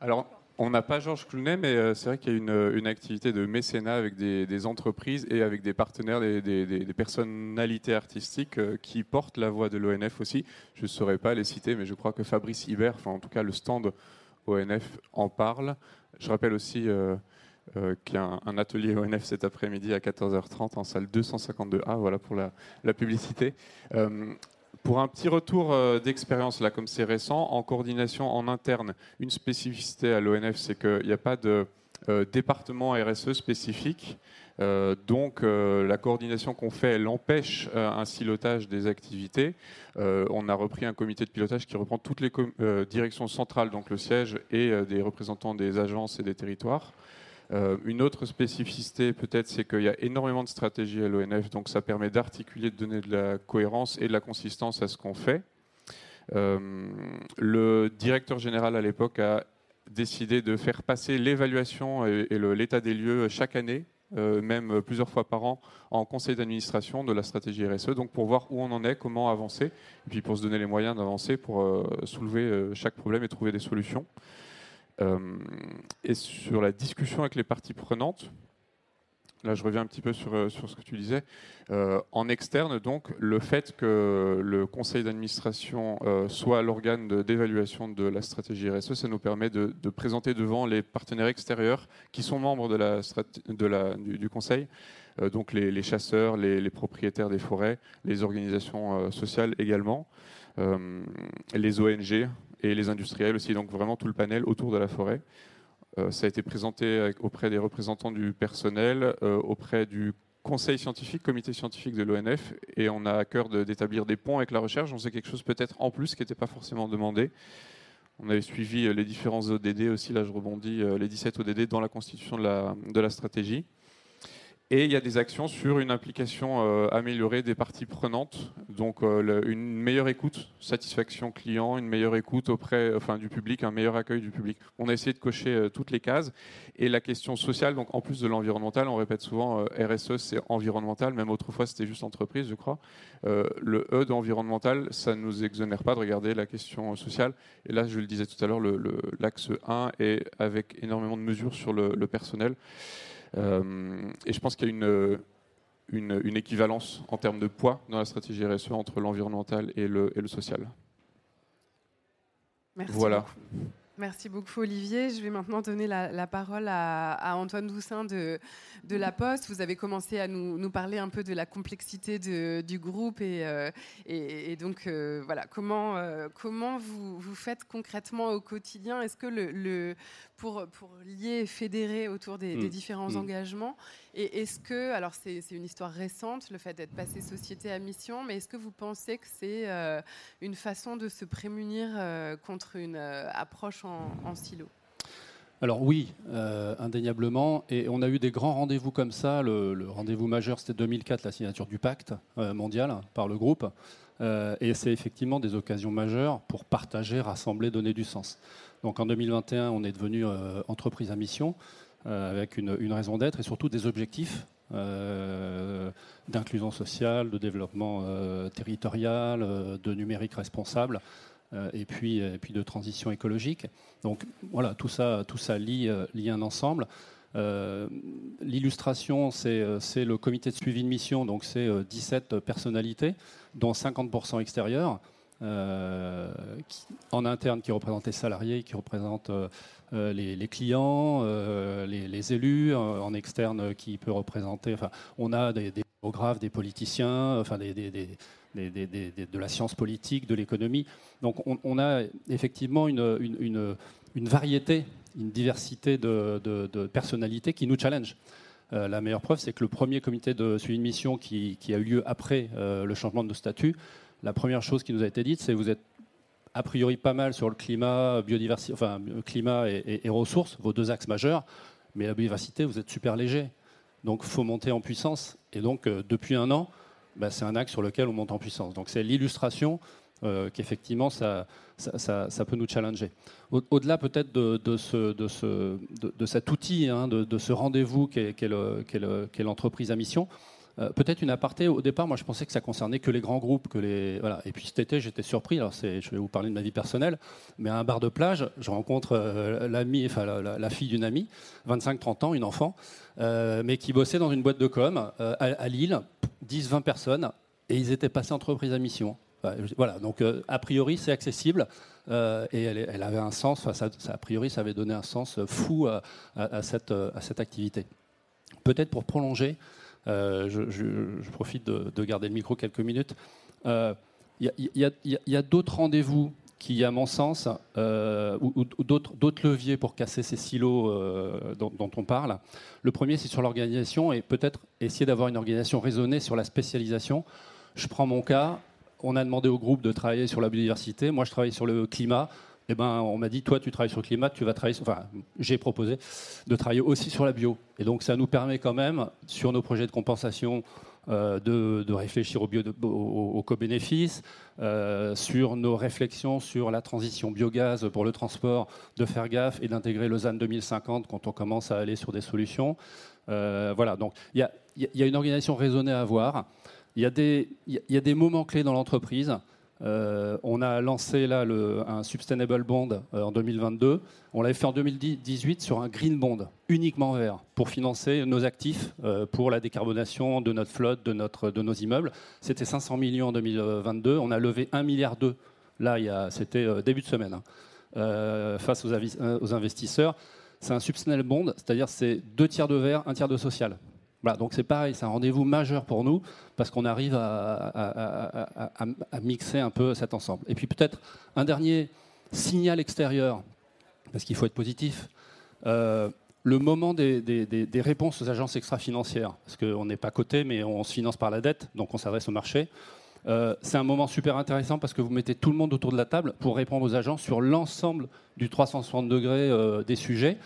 Alors. On n'a pas Georges Clounet, mais euh, c'est vrai qu'il y a une, euh, activité de mécénat avec des, entreprises et avec des partenaires, des, personnalités artistiques euh, qui portent la voix de l'ONF aussi. Je ne saurais pas les citer, mais je crois que Fabrice Hibert, enfin en tout cas le stand ONF en parle. Je rappelle aussi qu'il y a un, atelier ONF cet après-midi à 14h30 en salle 252A, voilà pour la publicité. Pour un petit retour euh, d'expérience, comme c'est récent, en coordination en interne, une spécificité à l'ONF, c'est qu'il n'y a pas de euh, département RSE spécifique. Euh, donc la coordination qu'on fait, elle empêche un silotage des activités. on a repris un comité de pilotage qui reprend toutes les directions centrales, donc le siège et des représentants des agences et des territoires. Euh, une autre spécificité, peut-être, c'est qu'il y a énormément de stratégies à l'ONF, donc ça permet d'articuler, de donner de la cohérence et de la consistance à ce qu'on fait. Euh, le directeur général à l'époque a décidé de faire passer l'évaluation et, l'état des lieux chaque année, euh, même plusieurs fois par an, en conseil d'administration de la stratégie RSE, donc pour voir où on en est, comment avancer, et puis pour se donner les moyens d'avancer, pour soulever chaque problème et trouver des solutions. Euh, et sur la discussion avec les parties prenantes, là je reviens un petit peu sur, euh, sur ce que tu disais, euh, en externe, donc, le fait que le conseil d'administration soit l'organe d'évaluation de, la stratégie RSE, ça nous permet de, présenter devant les partenaires extérieurs qui sont membres de la, du, conseil, donc les, chasseurs, les, propriétaires des forêts, les organisations sociales également, les ONG, et les industriels aussi, donc vraiment tout le panel autour de la forêt. Euh, ça a été présenté auprès des représentants du personnel, euh, auprès du conseil scientifique, comité scientifique de l'ONF, et on a à cœur d'établir des ponts avec la recherche. On sait quelque chose peut-être en plus qui n'était pas forcément demandé. On avait suivi euh, les différents ODD aussi, là je rebondis, les 17 ODD dans la constitution de la, de la stratégie. Et il y a des actions sur une implication euh, améliorée des parties prenantes, donc euh, une meilleure écoute, satisfaction client, une meilleure écoute auprès enfin, du public, un meilleur accueil du public. On a essayé de cocher euh, toutes les cases. Et la question sociale, donc en plus de l'environnemental, on répète souvent RSE, c'est environnemental, même autrefois c'était juste entreprise, je crois. le E d'environnemental, ça ne nous exonère pas de regarder la question sociale. Et là, je le disais tout à l'heure, l'axe 1 est avec énormément de mesures sur le, le personnel. Euh, et je pense qu'il y a une, une, équivalence en termes de poids dans la stratégie RSE entre l'environnemental et le, et le social. Merci voilà. Merci beaucoup Olivier. Je vais maintenant donner la, parole à, Antoine Doussin de, de, La Poste. Vous avez commencé à nous, nous parler un peu de la complexité de, du groupe et, euh, et, donc euh, voilà comment, comment vous, vous, faites concrètement au quotidien? Est-ce que le, le, pour, pour lier et fédérer autour des, mm. différents mm. engagements. Et est-ce que, alors c'est une histoire récente, le fait d'être passé société à mission, mais est-ce que vous pensez que c'est euh, une façon de se prémunir euh, contre une euh, approche en, silo? Alors oui, indéniablement. Et on a eu des grands rendez-vous comme ça. Le, rendez-vous majeur, c'était 2004, la signature du pacte mondial par le groupe. et c'est effectivement des occasions majeures pour partager, rassembler, donner du sens. Donc en 2021, on est devenu entreprise à mission avec une, raison d'être et surtout des objectifs euh, d'inclusion sociale, de développement territorial, de numérique responsable. Et puis, de transition écologique. Donc voilà, tout ça, tout ça lie, lie un ensemble. L'illustration, c'est le comité de suivi de mission, donc c'est 17 personnalités, dont 50% extérieurs. Euh, en interne qui représente les salariés, qui représente euh, euh, les, clients, les, élus, en externe qui peut représenter. Enfin, on a des, des des politiciens, enfin de la science politique, de l'économie. Donc on, a effectivement une, variété, une diversité de, personnalités qui nous challenge. La meilleure preuve, c'est que le premier comité de suivi de mission qui, a eu lieu après le changement de statut, la première chose qui nous a été dite, c'est vous êtes a priori pas mal sur le climat, biodiversité, enfin climat et, ressources, vos deux axes majeurs, mais la biodiversité, vous êtes super léger. Donc, faut monter en puissance. Et donc, euh, depuis un an, bah, c'est un axe sur lequel on monte en puissance. Donc, c'est l'illustration euh, qu'effectivement ça, peut nous challenger. Au-delà peut-être de, de, ce, de, ce, de, cet outil, hein, de, ce rendez-vous qu'est l'entreprise à mission, euh, peut-être une aparté. Au départ, moi, je pensais que ça concernait que les grands groupes, que les voilà. Et puis cet été, j'étais surpris. Alors, je vais vous parler de ma vie personnelle, mais à un bar de plage, je rencontre euh, enfin la, fille d'une amie, 25-30 ans, une enfant, mais qui bossait dans une boîte de com à, Lille, 10-20 personnes, et ils étaient passés entreprise à mission. Voilà, donc euh, a priori c'est accessible euh, et elle, avait un sens, ça, a priori ça avait donné un sens fou à cette, activité. Peut-être pour prolonger, euh, je, profite de, garder le micro quelques minutes, il y a, d'autres rendez-vous qui, à mon sens, ou, d'autres leviers pour casser ces silos dont, on parle. Le premier, c'est sur l'organisation et peut-être essayer d'avoir une organisation raisonnée sur la spécialisation. Je prends mon cas, on a demandé au groupe de travailler sur la biodiversité. Moi, je travaille sur le climat. Eh ben, on m'a dit, toi, tu travailles sur le climat, tu vas travailler. Sur... Enfin, j'ai proposé de travailler aussi sur la bio. Et donc, ça nous permet quand même, sur nos projets de compensation, euh, de, réfléchir au, bio, au, co-bénéfice, euh, sur nos réflexions sur la transition biogaz pour le transport, de faire gaffe et d'intégrer ZAN 2050 quand on commence à aller sur des solutions. Euh, voilà, donc il y, y a, une organisation raisonnée à avoir. Il y, a y a des moments clés dans l'entreprise. Euh, on a lancé là un Sustainable Bond euh, en 2022. On l'avait fait en 2018 sur un Green Bond, uniquement vert, pour financer nos actifs euh, pour la décarbonation de notre flotte, de, nos immeubles. C'était 500 millions en 2022. On a levé 1,2 milliard. Là, c'était début de semaine, hein, face aux, aux investisseurs. C'est un Sustainable Bond, c'est-à-dire c'est deux tiers de vert, un tiers de social donc c'est pareil, c'est un rendez-vous majeur pour nous parce qu'on arrive à, mixer un peu cet ensemble. Et puis peut-être un dernier signal extérieur, parce qu'il faut être positif. Euh, le moment des, réponses aux agences extra-financières, parce qu'on n'est pas coté, mais on se finance par la dette, donc on s'adresse au marché. Euh, c'est un moment super intéressant parce que vous mettez tout le monde autour de la table pour répondre aux agences sur l'ensemble du 360 degrés euh, des sujets.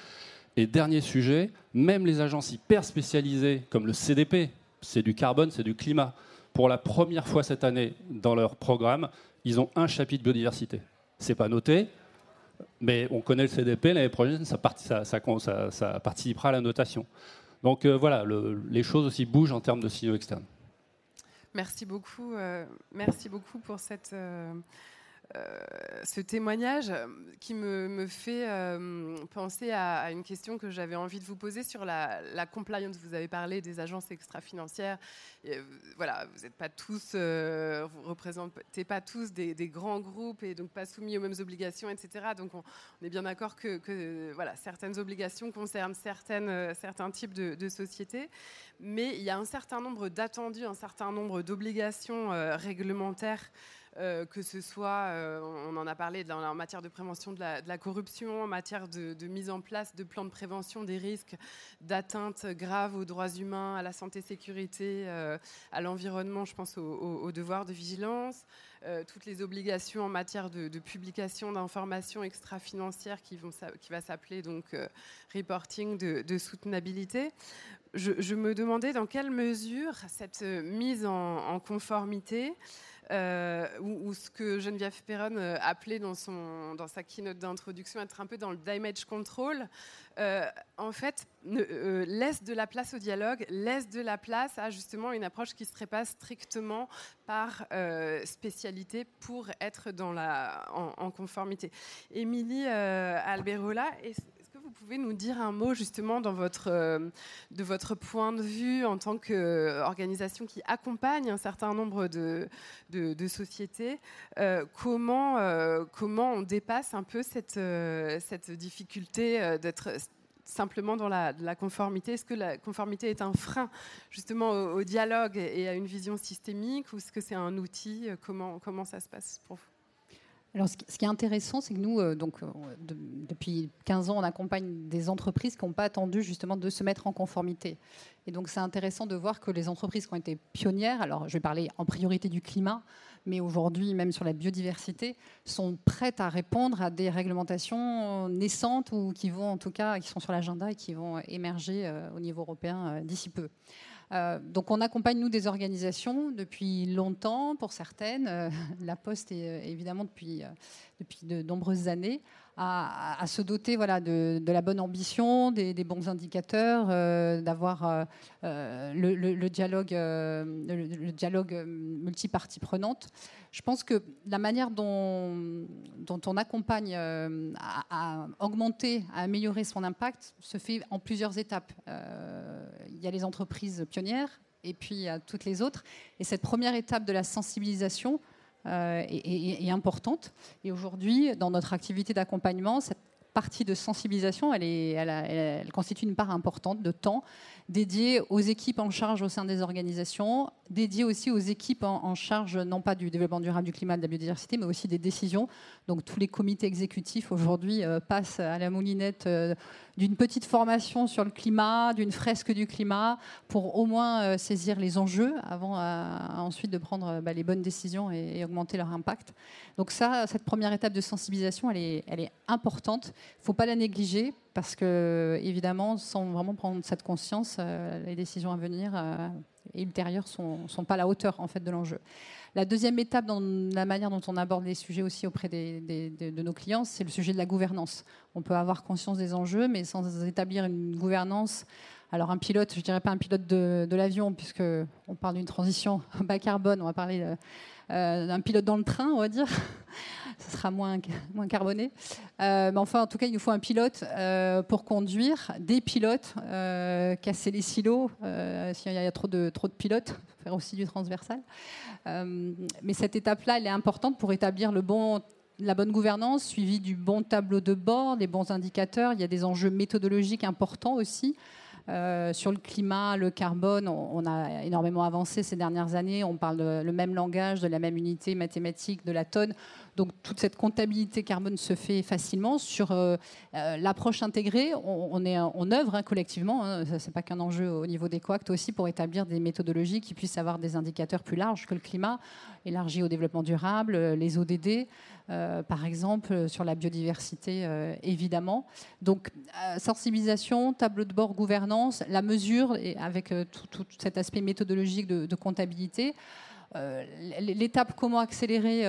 Et dernier sujet, même les agences hyper spécialisées comme le CDP, c'est du carbone, c'est du climat, pour la première fois cette année dans leur programme, ils ont un chapitre biodiversité. C'est pas noté, mais on connaît le CDP, l'année prochaine, ça, participera à la notation. Donc euh, voilà, les choses aussi bougent en termes de signaux externes. Merci beaucoup, euh, merci beaucoup pour cette. Euh, ce témoignage qui me, fait euh, penser à, une question que j'avais envie de vous poser sur la, compliance. Vous avez parlé des agences extra-financières. Euh, voilà, vous n'êtes pas tous, vous représentez pas tous des, grands groupes et donc pas soumis aux mêmes obligations, etc. Donc on, est bien d'accord que, voilà, certaines obligations concernent certains types de sociétés, mais il y a un certain nombre d'attendus, un certain nombre d'obligations réglementaires. Euh, que ce soit, euh, on en a parlé en matière de prévention de la, corruption, en matière de, mise en place de plans de prévention des risques d'atteinte grave aux droits humains, à la santé, sécurité, euh, à l'environnement, je pense aux devoirs de vigilance. toutes les obligations en matière de, publication d'informations extra-financières qui, vont, qui va s'appeler donc reporting de, soutenabilité. Je, me demandais dans quelle mesure cette mise en conformité euh, ou, ce que Geneviève Perron euh, appelait dans, son, dans sa keynote d'introduction être un peu dans le damage control, euh, en fait, laisse de la place au dialogue, laisse de la place à justement une approche qui ne serait pas strictement par spécialité pour être dans la, en, conformité. Émilie Alberola, vous pouvez nous dire un mot justement dans votre, euh, de votre point de vue en tant qu'organisation qui accompagne un certain nombre de, de, sociétés euh, comment, euh, comment on dépasse un peu cette, cette difficulté d'être simplement dans la, conformité? Est-ce que la conformité est un frein justement au, dialogue et à une vision systémique ou est-ce que c'est un outil? Comment, comment ça se passe pour vous? Alors, ce qui est intéressant, c'est que nous, euh, donc, euh, depuis 15 ans, on accompagne des entreprises qui n'ont pas attendu justement de se mettre en conformité. Et donc, c'est intéressant de voir que les entreprises qui ont été pionnières, alors je vais parler en priorité du climat, mais aujourd'hui, même sur la biodiversité, sont prêtes à répondre à des réglementations naissantes ou qui vont, en tout cas, qui sont sur l'agenda et qui vont émerger euh, au niveau européen d'ici peu. Euh, donc on accompagne nous des organisations depuis longtemps pour certaines, euh, la Poste est, évidemment euh, depuis de nombreuses années, à, se doter voilà, de, la bonne ambition, des, bons indicateurs, d'avoir le, dialogue, le, dialogue multipartie prenante. Je pense que la manière dont, on accompagne à, augmenter, à améliorer son impact se fait en plusieurs étapes. il y a les entreprises pionnières et puis a toutes les autres. Et cette première étape de la sensibilisation est, est, importante. Et aujourd'hui, dans notre activité d'accompagnement, cette partie de sensibilisation, elle, est, elle, constitue une part importante de temps dédié aux équipes en charge au sein des organisations, dédié aussi aux équipes en, charge non pas du développement durable du climat, de la biodiversité, mais aussi des décisions. Donc tous les comités exécutifs aujourd'hui euh, passent à la moulinette euh, d'une petite formation sur le climat, d'une fresque du climat, pour au moins euh, saisir les enjeux avant ensuite de prendre bah, les bonnes décisions et, augmenter leur impact. Donc ça, cette première étape de sensibilisation, elle est, importante. Il ne faut pas la négliger parce que, évidemment, sans vraiment prendre cette conscience, euh, les décisions à venir euh, et ultérieures ne sont, pas à la hauteur en fait, de l'enjeu. La deuxième étape dans la manière dont on aborde les sujets aussi auprès de nos clients, c'est le sujet de la gouvernance. On peut avoir conscience des enjeux, mais sans établir une gouvernance. Alors un pilote, je ne dirais pas un pilote de, l'avion, puisqu'on parle d'une transition bas carbone, on va parler de, euh, un pilote dans le train, on va dire. Ce sera moins, moins carboné. Euh, mais enfin, en tout cas, il nous faut un pilote euh, pour conduire, des pilotes, casser les silos. S'il y a trop de, trop de pilotes, faire aussi du transversal. mais cette étape-là, elle est importante pour établir le bon la bonne gouvernance, suivie du bon tableau de bord, des bons indicateurs. Il y a des enjeux méthodologiques importants aussi. Euh, sur le climat, le carbone, on, a énormément avancé ces dernières années. On parle le même langage, de la même unité mathématique, de la tonne. Donc toute cette comptabilité carbone se fait facilement. Sur euh, euh, l'approche intégrée, on, œuvre hein, collectivement. Hein. Ce n'est pas qu'un enjeu au niveau des coacts aussi pour établir des méthodologies qui puissent avoir des indicateurs plus larges que le climat, élargi au développement durable, les ODD. Euh, par exemple, sur la biodiversité, euh, évidemment. Donc, euh, sensibilisation, tableau de bord, gouvernance, la mesure, et avec tout, cet aspect méthodologique de, comptabilité. L'étape comment accélérer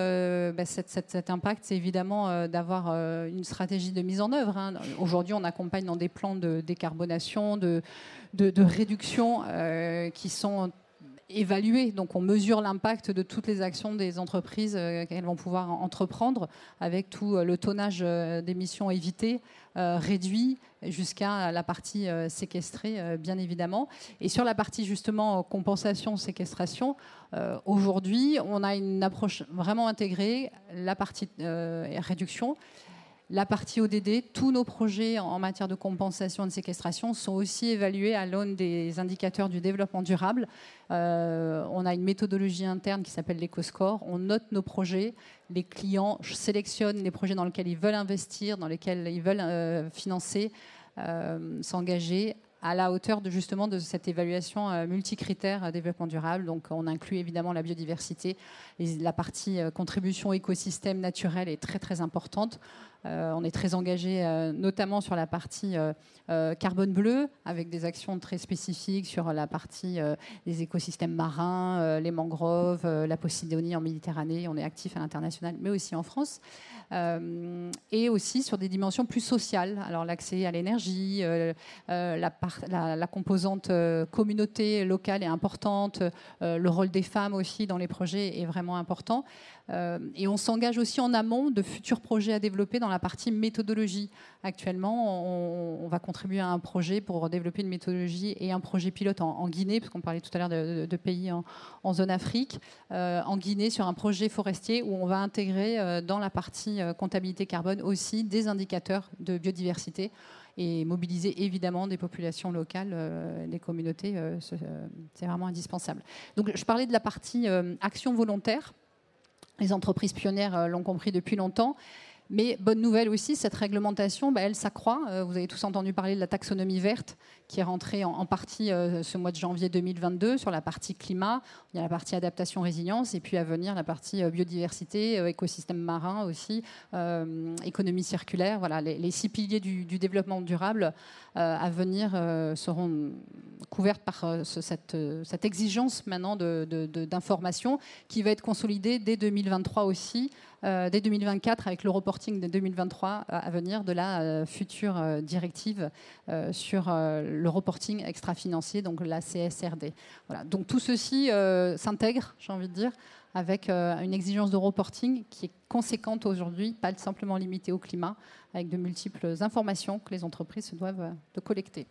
bah, cet, impact, c'est évidemment d'avoir une stratégie de mise en œuvre. Hein. Aujourd'hui, on accompagne dans des plans de décarbonation, de réduction qui sont évaluer. Donc on mesure l'impact de toutes les actions des entreprises euh, qu'elles vont pouvoir entreprendre avec tout euh, le tonnage euh, d'émissions évitées, réduit jusqu'à la partie séquestrée, bien évidemment. Et sur la partie justement compensation, séquestration, aujourd'hui on a une approche vraiment intégrée, la partie réduction la partie ODD, tous nos projets en matière de compensation et de séquestration sont aussi évalués à l'aune des indicateurs du développement durable. Euh, on a une méthodologie interne qui s'appelle l'EcoScore. On note nos projets. Les clients sélectionnent les projets dans lesquels ils veulent investir, dans lesquels ils veulent euh, financer, euh, s'engager à la hauteur de justement de cette évaluation euh, multicritère euh, développement durable. Donc on inclut évidemment la biodiversité. Et la partie euh, contribution écosystème naturel est très très importante. on est très engagé notamment sur la partie carbone bleu avec des actions très spécifiques sur la partie des écosystèmes marins, les mangroves, la Posidonie en Méditerranée. On est actif à l'international mais aussi en France. Euh, et aussi sur des dimensions plus sociales. Alors l'accès à l'énergie, euh, euh, la, la, composante communauté locale est importante, le rôle des femmes aussi dans les projets est vraiment important. Euh, et on s'engage aussi en amont de futurs projets à développer dans la partie méthodologie. Actuellement, on, va contribuer à un projet pour développer une méthodologie et un projet pilote en, Guinée, parce qu'on parlait tout à l'heure de, pays en, zone Afrique, euh, en Guinée sur un projet forestier où on va intégrer euh, dans la partie comptabilité carbone aussi des indicateurs de biodiversité et mobiliser évidemment des populations locales, des communautés, c'est vraiment indispensable. Donc je parlais de la partie action volontaire. Les entreprises pionnières l'ont compris depuis longtemps. Mais bonne nouvelle aussi, cette réglementation, bah, elle s'accroît. Euh, vous avez tous entendu parler de la taxonomie verte qui est rentrée en, partie euh, ce mois de janvier 2022 sur la partie climat. Il y a la partie adaptation résilience et puis à venir la partie euh, biodiversité, écosystème marin aussi, économie circulaire. Voilà, les, six piliers du, développement durable à venir seront couvertes par cette, exigence maintenant d'information qui va être consolidée dès 2023 aussi. Euh, dès 2024 avec le reporting de 2023 euh, à venir de la euh, future directive sur le reporting extra-financier, donc la CSRD. Voilà. Donc tout ceci s'intègre, j'ai envie de dire, avec une exigence de reporting qui est conséquente aujourd'hui, pas simplement limitée au climat, avec de multiples informations que les entreprises se doivent de collecter.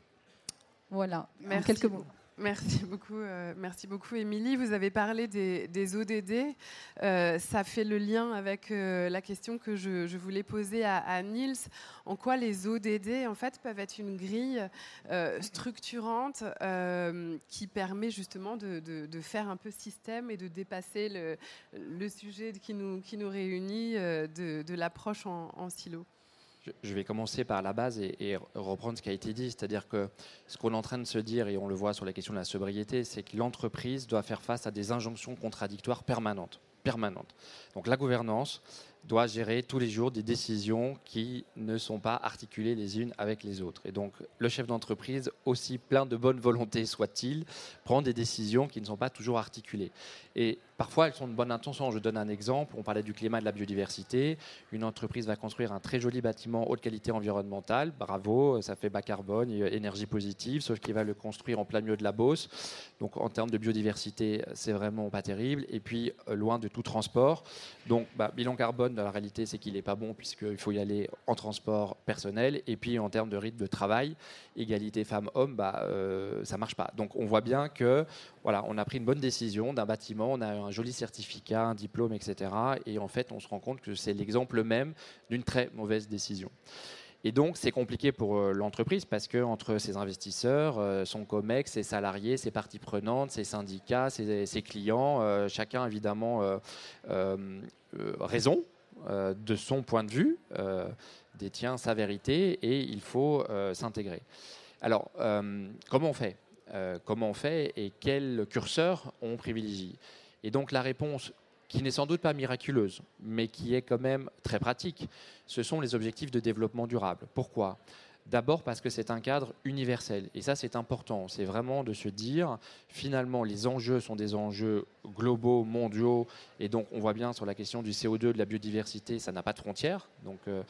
Voilà, Merci. quelques mots. Merci beaucoup, euh, merci beaucoup, Émilie. Vous avez parlé des, ODD. Euh, ça fait le lien avec euh, la question que je, voulais poser à, Niels. En quoi les ODD, en fait, peuvent être une grille structurante qui permet justement de, faire un peu système et de dépasser le, sujet qui nous, qui nous réunit de, l'approche en silo? Je vais commencer par la base et, reprendre ce qui a été dit, c'est-à-dire que ce qu'on est en train de se dire, et on le voit sur la question de la sobriété, c'est que l'entreprise doit faire face à des injonctions contradictoires permanentes. permanentes. Donc la gouvernance doit gérer tous les jours des décisions qui ne sont pas articulées les unes avec les autres. Et donc le chef d'entreprise, aussi plein de bonne volonté soit-il, prend des décisions qui ne sont pas toujours articulées. Et Parfois, elles sont de bonne intention. Je donne un exemple. On parlait du climat et de la biodiversité. Une entreprise va construire un très joli bâtiment haute qualité environnementale. Bravo, ça fait bas carbone, énergie positive, sauf qu'il va le construire en plein milieu de la Beauce. Donc, en termes de biodiversité, c'est vraiment pas terrible. Et puis, euh, loin de tout transport. Donc, bah, bilan carbone, dans la réalité, c'est qu'il n'est pas bon puisqu'il faut y aller en transport personnel. Et puis, en termes de rythme de travail, égalité femmes-hommes, bah, euh, ça marche pas. Donc, on voit bien que, voilà, on a pris une bonne décision d'un bâtiment, on a un joli certificat, un diplôme, etc. Et en fait, on se rend compte que c'est l'exemple même d'une très mauvaise décision. Et donc, c'est compliqué pour euh, l'entreprise parce que entre ses investisseurs, euh, son COMEX, ses salariés, ses parties prenantes, ses syndicats, ses, clients, euh, chacun évidemment raison de son point de vue, détient sa vérité et il faut s'intégrer. Alors, comment on fait? Comment on fait et quel curseur on privilégie? Et donc la réponse, qui n'est sans doute pas miraculeuse, mais qui est quand même très pratique, ce sont les objectifs de développement durable. Pourquoi? D'abord parce que c'est un cadre universel. Et ça, c'est important. C'est vraiment de se dire, finalement, les enjeux sont des enjeux globaux, mondiaux. Et donc, on voit bien sur la question du CO2, de la biodiversité, ça n'a pas de frontières. Donc, euh,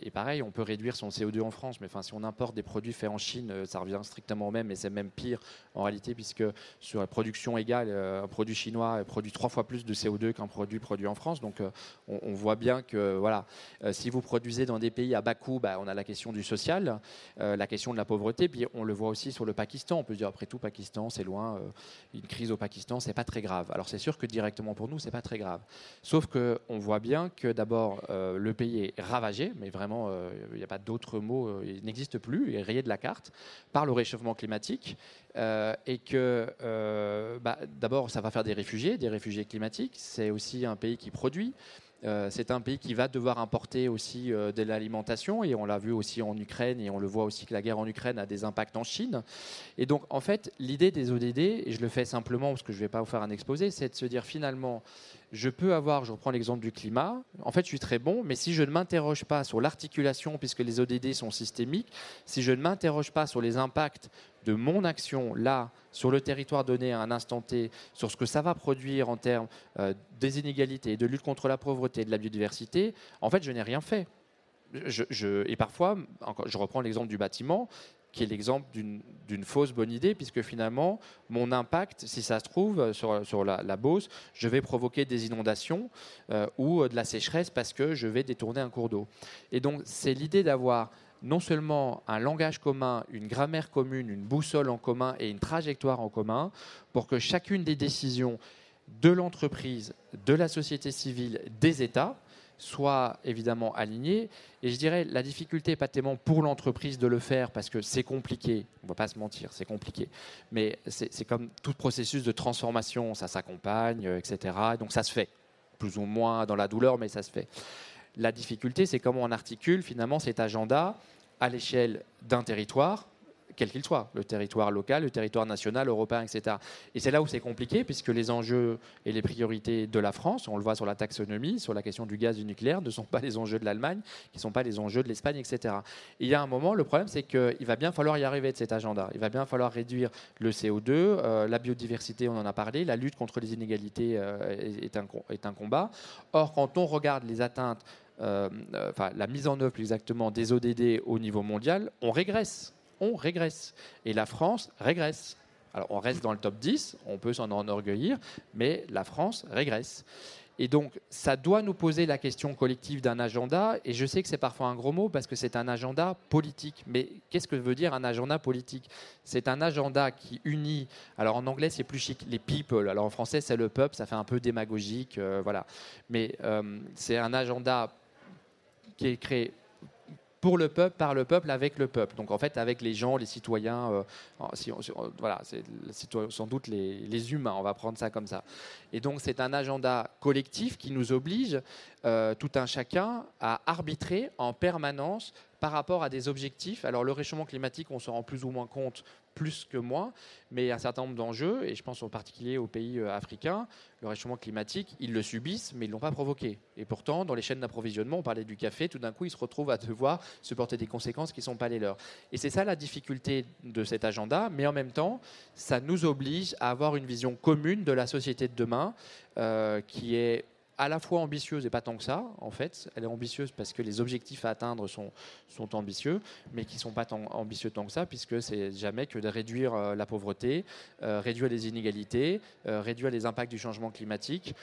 et pareil, on peut réduire son CO2 en France, mais enfin, si on importe des produits faits en Chine, euh, ça revient strictement au même, et c'est même pire en réalité, puisque sur la production égale, euh, un produit chinois produit trois fois plus de CO2 qu'un produit produit en France. Donc, euh, on, voit bien que, voilà, si vous produisez dans des pays à bas coût, bah, on a la question du social, la question de la pauvreté, puis on le voit aussi sur le Pakistan. On peut se dire, après tout, Pakistan, c'est loin, une crise au Pakistan, c'est pas très grave. Alors, c'est sûr que directement pour nous, c'est pas très grave. Sauf qu'on voit bien que d'abord, le pays est ravagé, mais vraiment, euh, il n'y a pas d'autre mot, euh, il n'existe plus, il est rayé de la carte par le réchauffement climatique. Euh, et que bah, d'abord, ça va faire des réfugiés, des réfugiés climatiques. C'est aussi un pays qui produit. c'est un pays qui va devoir importer aussi de l'alimentation et on l'a vu aussi en Ukraine et on le voit aussi que la guerre en Ukraine a des impacts en Chine. Et donc en fait, l'idée des ODD, et je le fais simplement parce que je ne vais pas vous faire un exposé, c'est de se dire finalement, je peux avoir, je reprends l'exemple du climat, en fait je suis très bon, mais si je ne m'interroge pas sur l'articulation, puisque les ODD sont systémiques, si je ne m'interroge pas sur les impacts de mon action là, sur le territoire donné à un instant T, sur ce que ça va produire en termes euh, des inégalités, de lutte contre la pauvreté, de la biodiversité, en fait je n'ai rien fait. et parfois, je reprends l'exemple du bâtiment, qui est l'exemple d'une fausse bonne idée, puisque finalement, mon impact, si ça se trouve, sur, sur la, la, Beauce, je vais provoquer des inondations euh, ou de la sécheresse parce que je vais détourner un cours d'eau. Et donc, c'est l'idée d'avoir non seulement un langage commun, une grammaire commune, une boussole en commun et une trajectoire en commun, pour que chacune des décisions de l'entreprise, de la société civile, des États, soit évidemment aligné. Et je dirais, la difficulté n'est pas tellement pour l'entreprise de le faire, parce que c'est compliqué, on ne va pas se mentir, c'est compliqué. Mais c'est comme tout processus de transformation, ça s'accompagne, euh, etc. Donc ça se fait. plus ou moins dans la douleur, mais ça se fait. La difficulté, c'est comment on articule finalement cet agenda à l'échelle d'un territoire, quel qu'il soit, le territoire local, le territoire national, européen, etc. Et c'est là où c'est compliqué, puisque les enjeux et les priorités de la France, on le voit sur la taxonomie, sur la question du gaz du nucléaire, ne sont pas les enjeux de l'Allemagne, qui ne sont pas les enjeux de l'Espagne, etc. Et il y a un moment, le problème, c'est qu'il va bien falloir y arriver de cet agenda. Il va bien falloir réduire le CO2, euh, la biodiversité, on en a parlé, la lutte contre les inégalités euh, est, un, combat. Or, quand on regarde les atteintes euh, enfin, la mise en œuvre plus exactement des ODD au niveau mondial, on régresse on régresse. Et la France régresse. Alors on reste dans le top 10, on peut s'en enorgueillir, mais la France régresse. Et donc, ça doit nous poser la question collective d'un agenda. Et je sais que c'est parfois un gros mot parce que c'est un agenda politique. Mais qu'est-ce que veut dire un agenda politique? C'est un agenda qui unit. Alors en anglais, c'est plus chic, les people. Alors en français, c'est le peuple. Ça fait un peu démagogique, euh, voilà. Mais euh, c'est un agenda qui est créé pour le peuple, par le peuple, avec le peuple. Donc en fait, avec les gens, les citoyens, euh, voilà, c'est sans doute les, humains, on va prendre ça comme ça. Et donc c'est un agenda collectif qui nous oblige, euh, tout un chacun, à arbitrer en permanence par rapport à des objectifs. Alors le réchauffement climatique, on se rend plus ou moins compte plus que moins, mais un certain nombre d'enjeux, et je pense en particulier aux pays euh, africains, le réchauffement climatique, ils le subissent, mais ils ne l'ont pas provoqué. Et pourtant, dans les chaînes d'approvisionnement, on parlait du café, tout d'un coup, ils se retrouvent à devoir supporter des conséquences qui ne sont pas les leurs. Et c'est ça la difficulté de cet agenda, mais en même temps, ça nous oblige à avoir une vision commune de la société de demain, euh, qui est à la fois ambitieuse et pas tant que ça, en fait. Elle est ambitieuse parce que les objectifs à atteindre sont, ambitieux, mais qui ne sont pas tant ambitieux tant que ça, puisque c'est jamais que de réduire euh, la pauvreté, euh, réduire les inégalités, euh, réduire les impacts du changement climatique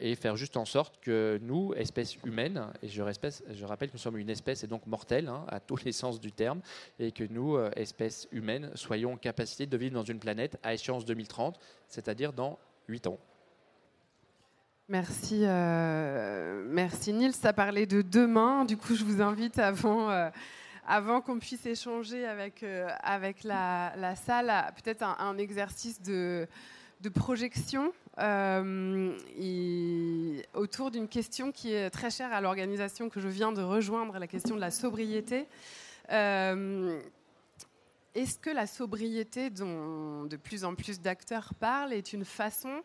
et faire juste en sorte que nous, espèces humaines, et je, rappelle que nous sommes une espèce et donc mortelle hein, à tous les sens du terme, et que nous, espèces humaines, soyons en capacité de vivre dans une planète à échéance 2030, c'est-à-dire dans 8 ans. Merci, euh, merci Nils. Ça parlait de demain. Du coup, je vous invite avant, euh, qu'on puisse échanger avec, euh, la, salle, peut-être un, exercice de, de projection autour d'une question qui est très chère à l'organisation que je viens de rejoindre, la question de la sobriété. Est-ce que la sobriété dont de plus en plus d'acteurs parlent est une façon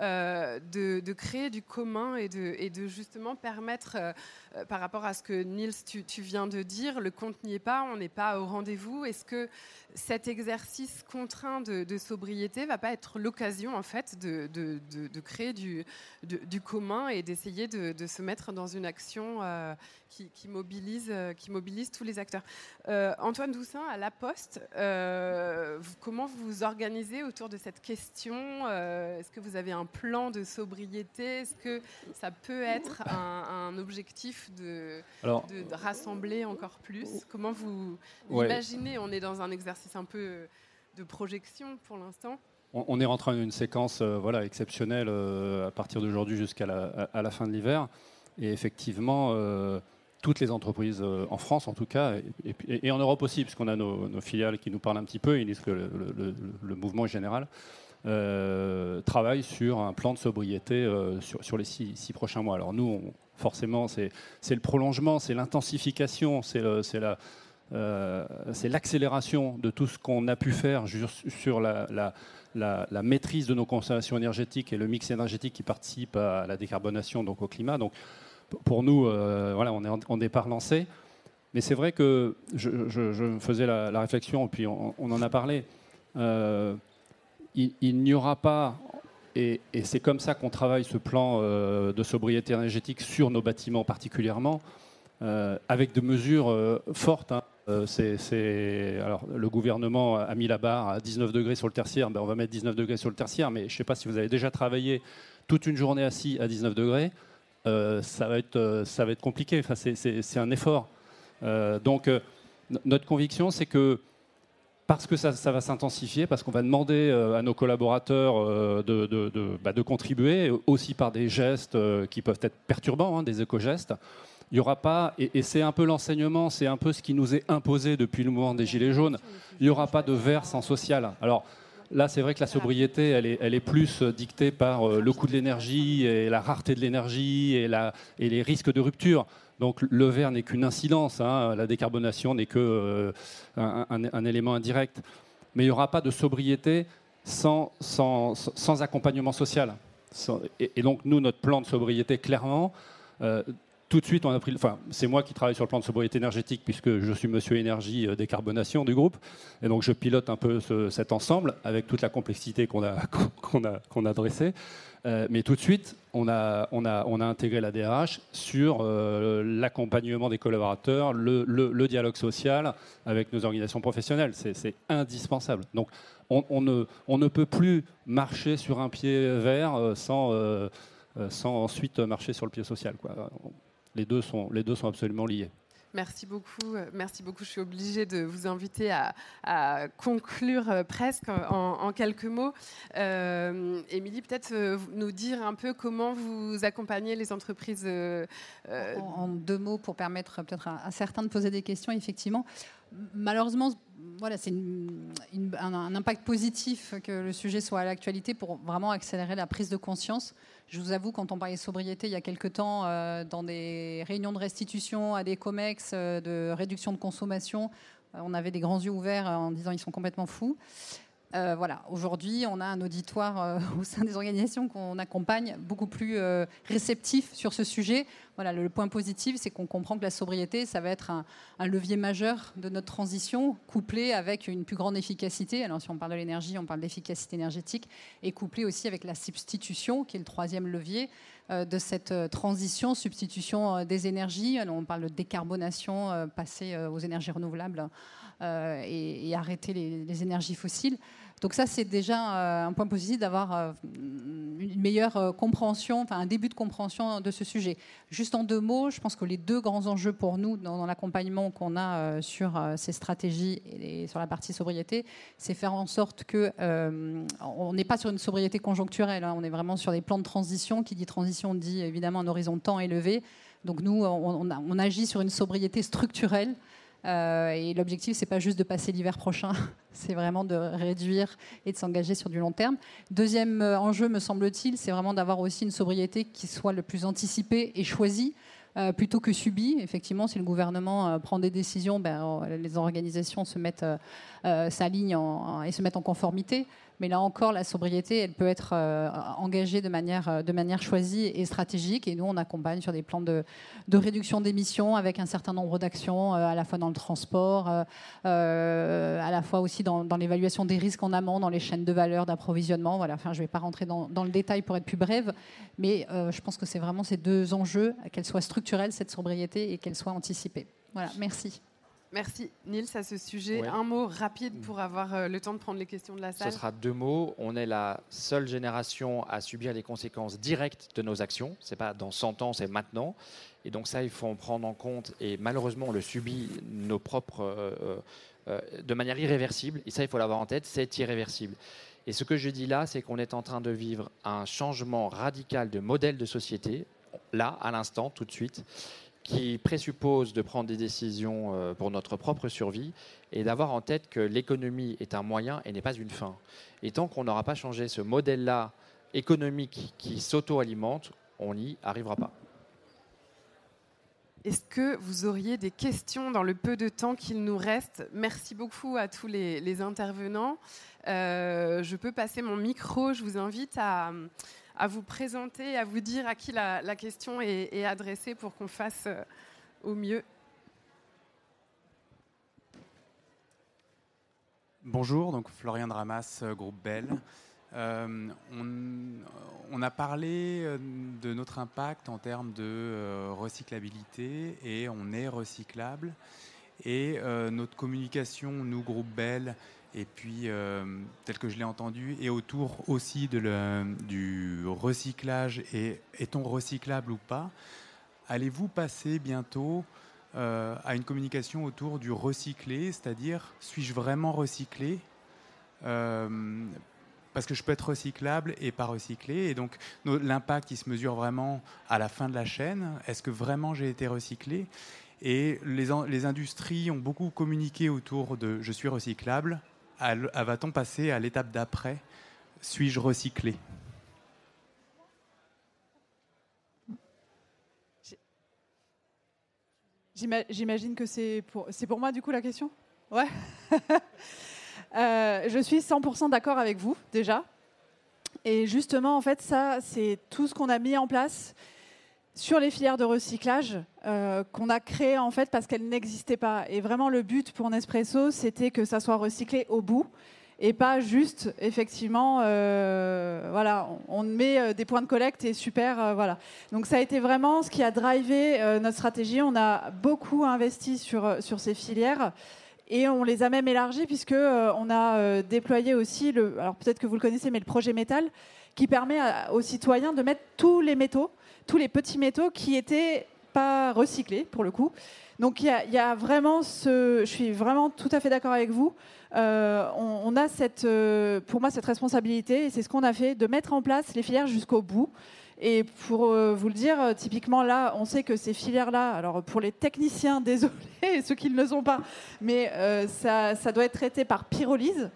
euh, de, créer du commun et de, de justement permettre, euh, euh, par rapport à ce que Niels, tu, viens de dire, le compte n'y est pas, on n'est pas au rendez-vous. Est-ce que cet exercice contraint de, sobriété va pas être l'occasion en fait de, de créer du, du, commun et d'essayer de, se mettre dans une action qui, mobilise, qui mobilise tous les acteurs? Antoine Doussin, à La Poste, comment vous vous organisez autour de cette question Est-ce que vous avez un plan de sobriété Est-ce que ça peut être un, objectif de, de, rassembler encore plus? Comment vous imaginez On est dans un exercice un peu de projection pour l'instant. On, est rentré dans une séquence euh, voilà, exceptionnelle euh, à partir d'aujourd'hui jusqu'à la, à la, fin de l'hiver. Et effectivement, euh, toutes les entreprises, en France en tout cas, et, en Europe aussi, puisqu'on a nos, filiales qui nous parlent un petit peu, ils disent que le, le mouvement est général. Euh, travaille sur un plan de sobriété euh, sur, les six, prochains mois. Alors nous, forcément, c'est le prolongement, c'est l'intensification, c'est euh, l'accélération de tout ce qu'on a pu faire sur la, maîtrise de nos consommations énergétiques et le mix énergétique qui participe à la décarbonation, donc au climat. Donc pour nous, voilà, on est en départ lancé. Mais c'est vrai que je, faisais la, réflexion, puis on, en a parlé il, n'y aura pas, et, c'est comme ça qu'on travaille ce plan euh, de sobriété énergétique sur nos bâtiments particulièrement, euh, avec des mesures euh, fortes. Hein. alors, le gouvernement a mis la barre à 19 degrés sur le tertiaire, ben, on va mettre 19 degrés sur le tertiaire, mais je ne sais pas si vous avez déjà travaillé toute une journée assis à 19 degrés, ça, va être, ça va être compliqué, enfin, c'est un effort. donc, notre conviction, c'est que parce que ça, va s'intensifier, parce qu'on va demander euh, à nos collaborateurs euh, bah, de, contribuer, aussi par des gestes euh, qui peuvent être perturbants, hein, des éco-gestes. Il n'y aura pas, et, c'est un peu l'enseignement, c'est un peu ce qui nous est imposé depuis le mouvement des Gilets jaunes, il n'y aura pas de verre sans social. Alors, là, c'est vrai que la sobriété, elle est, elle est plus dictée par le coût de l'énergie et la rareté de l'énergie et, et les risques de rupture. Donc le verre n'est qu'une incidence, hein. la décarbonation n'est que un, élément indirect. Mais il n'y aura pas de sobriété sans, accompagnement social. Et, donc nous, notre plan de sobriété, clairement, tout de suite, on a pris. Enfin, c'est moi qui travaille sur le plan de sobriété énergétique puisque je suis Monsieur Énergie euh, décarbonation du groupe, et donc je pilote un peu cet ensemble avec toute la complexité qu'on a dressée. Euh, mais tout de suite, on a intégré la DRH sur euh, l'accompagnement des collaborateurs, le, dialogue social avec nos organisations professionnelles. C'est indispensable. Donc, on, ne peut plus marcher sur un pied vert sans sans ensuite marcher sur le pied social. Les deux sont absolument liés. Merci beaucoup. Euh, merci beaucoup. Je suis obligée de vous inviter à, conclure euh, presque en, quelques mots. Euh, Émilie, peut-être nous dire un peu comment vous accompagnez les entreprises. en, deux mots pour permettre peut-être à, certains de poser des questions. Effectivement, malheureusement, voilà, c'est un, impact positif que le sujet soit à l'actualité pour vraiment accélérer la prise de conscience. Je vous avoue, quand on parlait sobriété il y a quelques temps, euh, dans des réunions de restitution à des COMEX, euh, de réduction de consommation, euh, on avait des grands yeux ouverts en disant ils sont complètement fous. Euh, voilà, aujourd'hui, on a un auditoire euh, au sein des organisations qu'on accompagne beaucoup plus euh, réceptif sur ce sujet. Voilà, le, point positif, c'est qu'on comprend que la sobriété, ça va être un, levier majeur de notre transition, couplé avec une plus grande efficacité. Alors, si on parle de l'énergie, on parle d'efficacité énergétique, et couplé aussi avec la substitution, qui est le troisième levier de cette transition, substitution des énergies. Alors, on parle de décarbonation, passer aux énergies renouvelables et, arrêter les énergies fossiles. Donc ça, c'est déjà euh, un point positif d'avoir euh, une meilleure euh, compréhension, enfin un début de compréhension de ce sujet. Juste en deux mots, je pense que les deux grands enjeux pour nous dans, l'accompagnement qu'on a sur ces stratégies et sur la partie sobriété, c'est faire en sorte que on n'est pas sur une sobriété conjoncturelle, hein. on est vraiment sur des plans de transition. Qui dit transition dit évidemment un horizon de temps élevé. Donc nous, on agit sur une sobriété structurelle euh, et l'objectif, c'est pas juste de passer l'hiver prochain, c'est vraiment de réduire et de s'engager sur du long terme. Deuxième euh, enjeu, me semble-t-il, c'est vraiment d'avoir aussi une sobriété qui soit le plus anticipée et choisie. Euh, plutôt que subie. Effectivement, si le gouvernement prend des décisions, ben, les organisations se mettent, s'alignent et se mettent en conformité. Mais là encore, la sobriété, elle peut être euh, engagée de manière, euh, de manière choisie et stratégique. Et nous, on accompagne sur des plans de, réduction d'émissions avec un certain nombre d'actions, euh, à la fois dans le transport, à la fois aussi dans, l'évaluation des risques en amont, dans les chaînes de valeur, d'approvisionnement. Voilà. Enfin, je ne vais pas rentrer dans, dans, le détail pour être plus brève, mais je pense que c'est vraiment ces deux enjeux, qu'elle soit structurelle, cette sobriété, et qu'elle soit anticipée. Voilà, merci. Merci Nils à ce sujet. Un mot rapide pour avoir euh, le temps de prendre les questions de la salle. Ce sera deux mots. On est la seule génération à subir les conséquences directes de nos actions. Ce n'est pas dans 100 ans, c'est maintenant. Et donc ça, il faut en prendre en compte. Et malheureusement, on le subit nos propres, euh, euh, de manière irréversible. Et ça, il faut l'avoir en tête, c'est irréversible. Et ce que je dis là, c'est qu'on est en train de vivre un changement radical de modèle de société, là, à l'instant, tout de suite qui présuppose de prendre des décisions euh, pour notre propre survie et d'avoir en tête que l'économie est un moyen et n'est pas une fin. Et tant qu'on n'aura pas changé ce modèle-là économique qui s'auto-alimente, on n'y arrivera pas. Est-ce que vous auriez des questions dans le peu de temps qu'il nous reste? Merci beaucoup à tous les, intervenants. Euh, je peux passer mon micro. Je vous invite à, à vous présenter, à vous dire à qui la, question est, adressée pour qu'on fasse euh, au mieux. Bonjour, donc Florian Dramas, euh, groupe Bell. Euh, on, a parlé de notre impact en termes de recyclabilité et on est recyclable. Et notre communication, nous, groupe Bell, et puis, euh, tel que je l'ai entendu, et autour aussi de du recyclage, et est-on recyclable ou pas Allez-vous passer bientôt euh, à une communication autour du recyclé, c'est-à-dire suis-je vraiment recyclé euh, parce que je peux être recyclable et pas recyclé. Et donc l'impact, il se mesure vraiment à la fin de la chaîne. Est-ce que vraiment j'ai été recyclé Et les, les industries ont beaucoup communiqué autour de je suis recyclable, va-t-on passer à l'étape d'après? Suis-je recyclé? J'imagine que c'est pour, moi du coup la question? Ouais. Euh, je suis 100% d'accord avec vous déjà. Et justement, en fait, ça, c'est tout ce qu'on a mis en place sur les filières de recyclage euh, qu'on a créé en fait parce qu'elles n'existaient pas. Et vraiment, le but pour Nespresso, c'était que ça soit recyclé au bout et pas juste effectivement euh, voilà on met euh, des points de collecte et super voilà donc ça a été vraiment ce qui a drivé notre stratégie on a beaucoup investi sur sur ces filières et on les a même élargies puisque on a déployé aussi le alors peut-être que vous le connaissez mais le projet métal qui permet aux citoyens de mettre tous les métaux tous les petits métaux qui étaient pas recyclés pour le coup donc il y, a vraiment ce je suis vraiment tout à fait d'accord avec vous euh, on, a cette, euh, pour moi cette responsabilité, et c'est ce qu'on a fait, de mettre en place les filières jusqu'au bout. Et pour euh, vous le dire, typiquement là, on sait que ces filières-là, alors pour les techniciens, désolé, ceux qui ne le sont pas, mais ça, doit être traité par pyrolyse.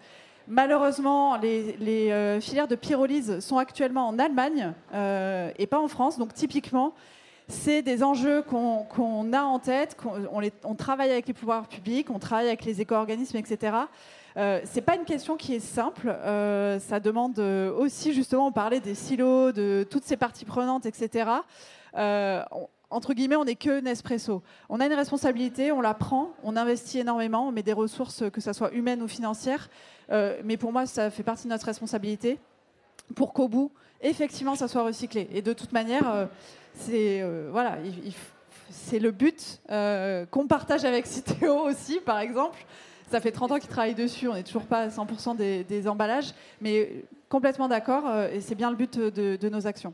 Malheureusement, les, filières de pyrolyse sont actuellement en Allemagne et pas en France. Donc typiquement, c'est des enjeux qu'on a en tête, on, travaille avec les pouvoirs publics, on travaille avec les éco-organismes, etc. Euh, c'est pas une question qui est simple. Euh, ça demande aussi justement, on parlait des silos, de toutes ces parties prenantes, etc. Euh, entre guillemets, on n'est que Nespresso. On a une responsabilité, on la prend, on investit énormément, on met des ressources, que ce soit humaines ou financières. Euh, mais pour moi, ça fait partie de notre responsabilité pour qu'au bout, effectivement, ça soit recyclé. Et de toute manière, c'est euh, voilà, c'est le but euh, qu'on partage avec Citeo aussi, par exemple. Ça fait 30 ans qu'ils travaillent dessus, on n'est toujours pas à 100% des, emballages, mais complètement d'accord, euh, et c'est bien le but de, nos actions.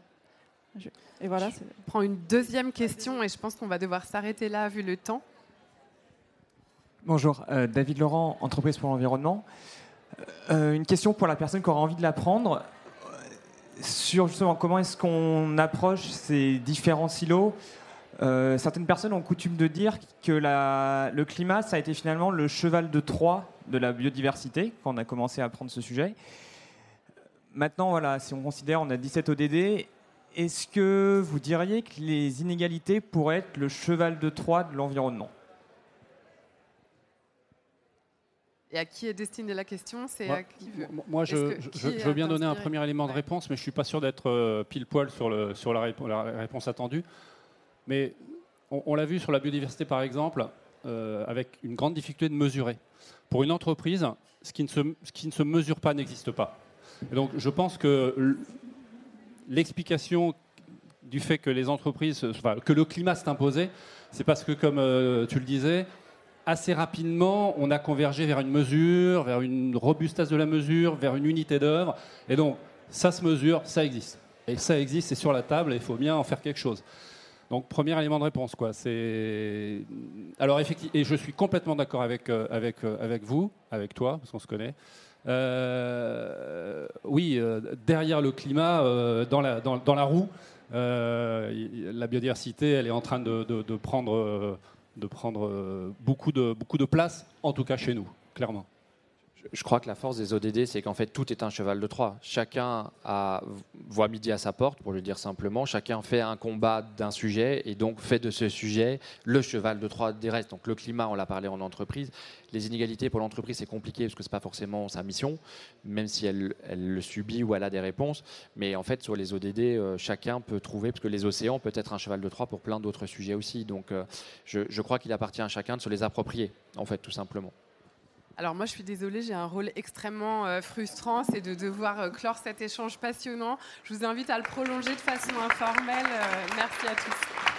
et voilà. Je prends une deuxième question, et je pense qu'on va devoir s'arrêter là vu le temps. Bonjour, David Laurent, Entreprise pour l'environnement. Une question pour la personne qui aura envie de l'apprendre sur justement comment est-ce qu'on approche ces différents silos. Euh, certaines personnes ont coutume de dire que le climat, ça a été finalement le cheval de Troie de la biodiversité quand on a commencé à prendre ce sujet. Maintenant, voilà, si on considère, on a 17 ODD, est-ce que vous diriez que les inégalités pourraient être le cheval de Troie de l'environnement? Et à qui est destinée la question C'est moi, qui veut Moi, je, veux bien donner un premier élément de réponse, mais je ne suis pas sûr d'être euh, pile poil sur, le, sur la, réponse attendue. Mais on, l'a vu sur la biodiversité, par exemple, euh, avec une grande difficulté de mesurer. Pour une entreprise, ce qui ne se, ce qui ne se mesure pas n'existe pas. Et donc, je pense que l'explication du fait que les entreprises, que le climat s'est imposé, c'est parce que, comme euh, tu le disais, assez rapidement, on a convergé vers une mesure, vers une robustesse de la mesure, vers une unité d'œuvre. Et donc, ça se mesure, ça existe. Et ça existe, c'est sur la table, et il faut bien en faire quelque chose. Donc, premier élément de réponse, quoi. C'est alors effectivement, et je suis complètement d'accord avec euh, avec euh, avec vous, avec toi, parce qu'on se connaît. Euh, oui, derrière le climat, dans la dans, dans, la roue, la biodiversité, elle est en train de, de, de prendre de prendre euh, beaucoup de, beaucoup de place, en tout cas chez nous, clairement. Je crois que la force des ODD, c'est qu'en fait, tout est un cheval de Troie. Chacun voit midi à sa porte, pour le dire simplement. Chacun fait un combat d'un sujet et donc fait de ce sujet le cheval de Troie des restes. Donc le climat, on l'a parlé en entreprise. Les inégalités pour l'entreprise, c'est compliqué parce que c'est pas forcément sa mission, même si elle, le subit ou elle a des réponses. Mais en fait, sur les ODD, euh, chacun peut trouver, parce que les océans peut être un cheval de Troie pour plein d'autres sujets aussi. Donc euh, je, je crois qu'il appartient à chacun de se les approprier, en fait, tout simplement. Alors moi, je suis désolée, j'ai un rôle extrêmement euh, frustrant, c'est de devoir euh, clore cet échange passionnant. Je vous invite à le prolonger de façon informelle. Euh, merci à tous.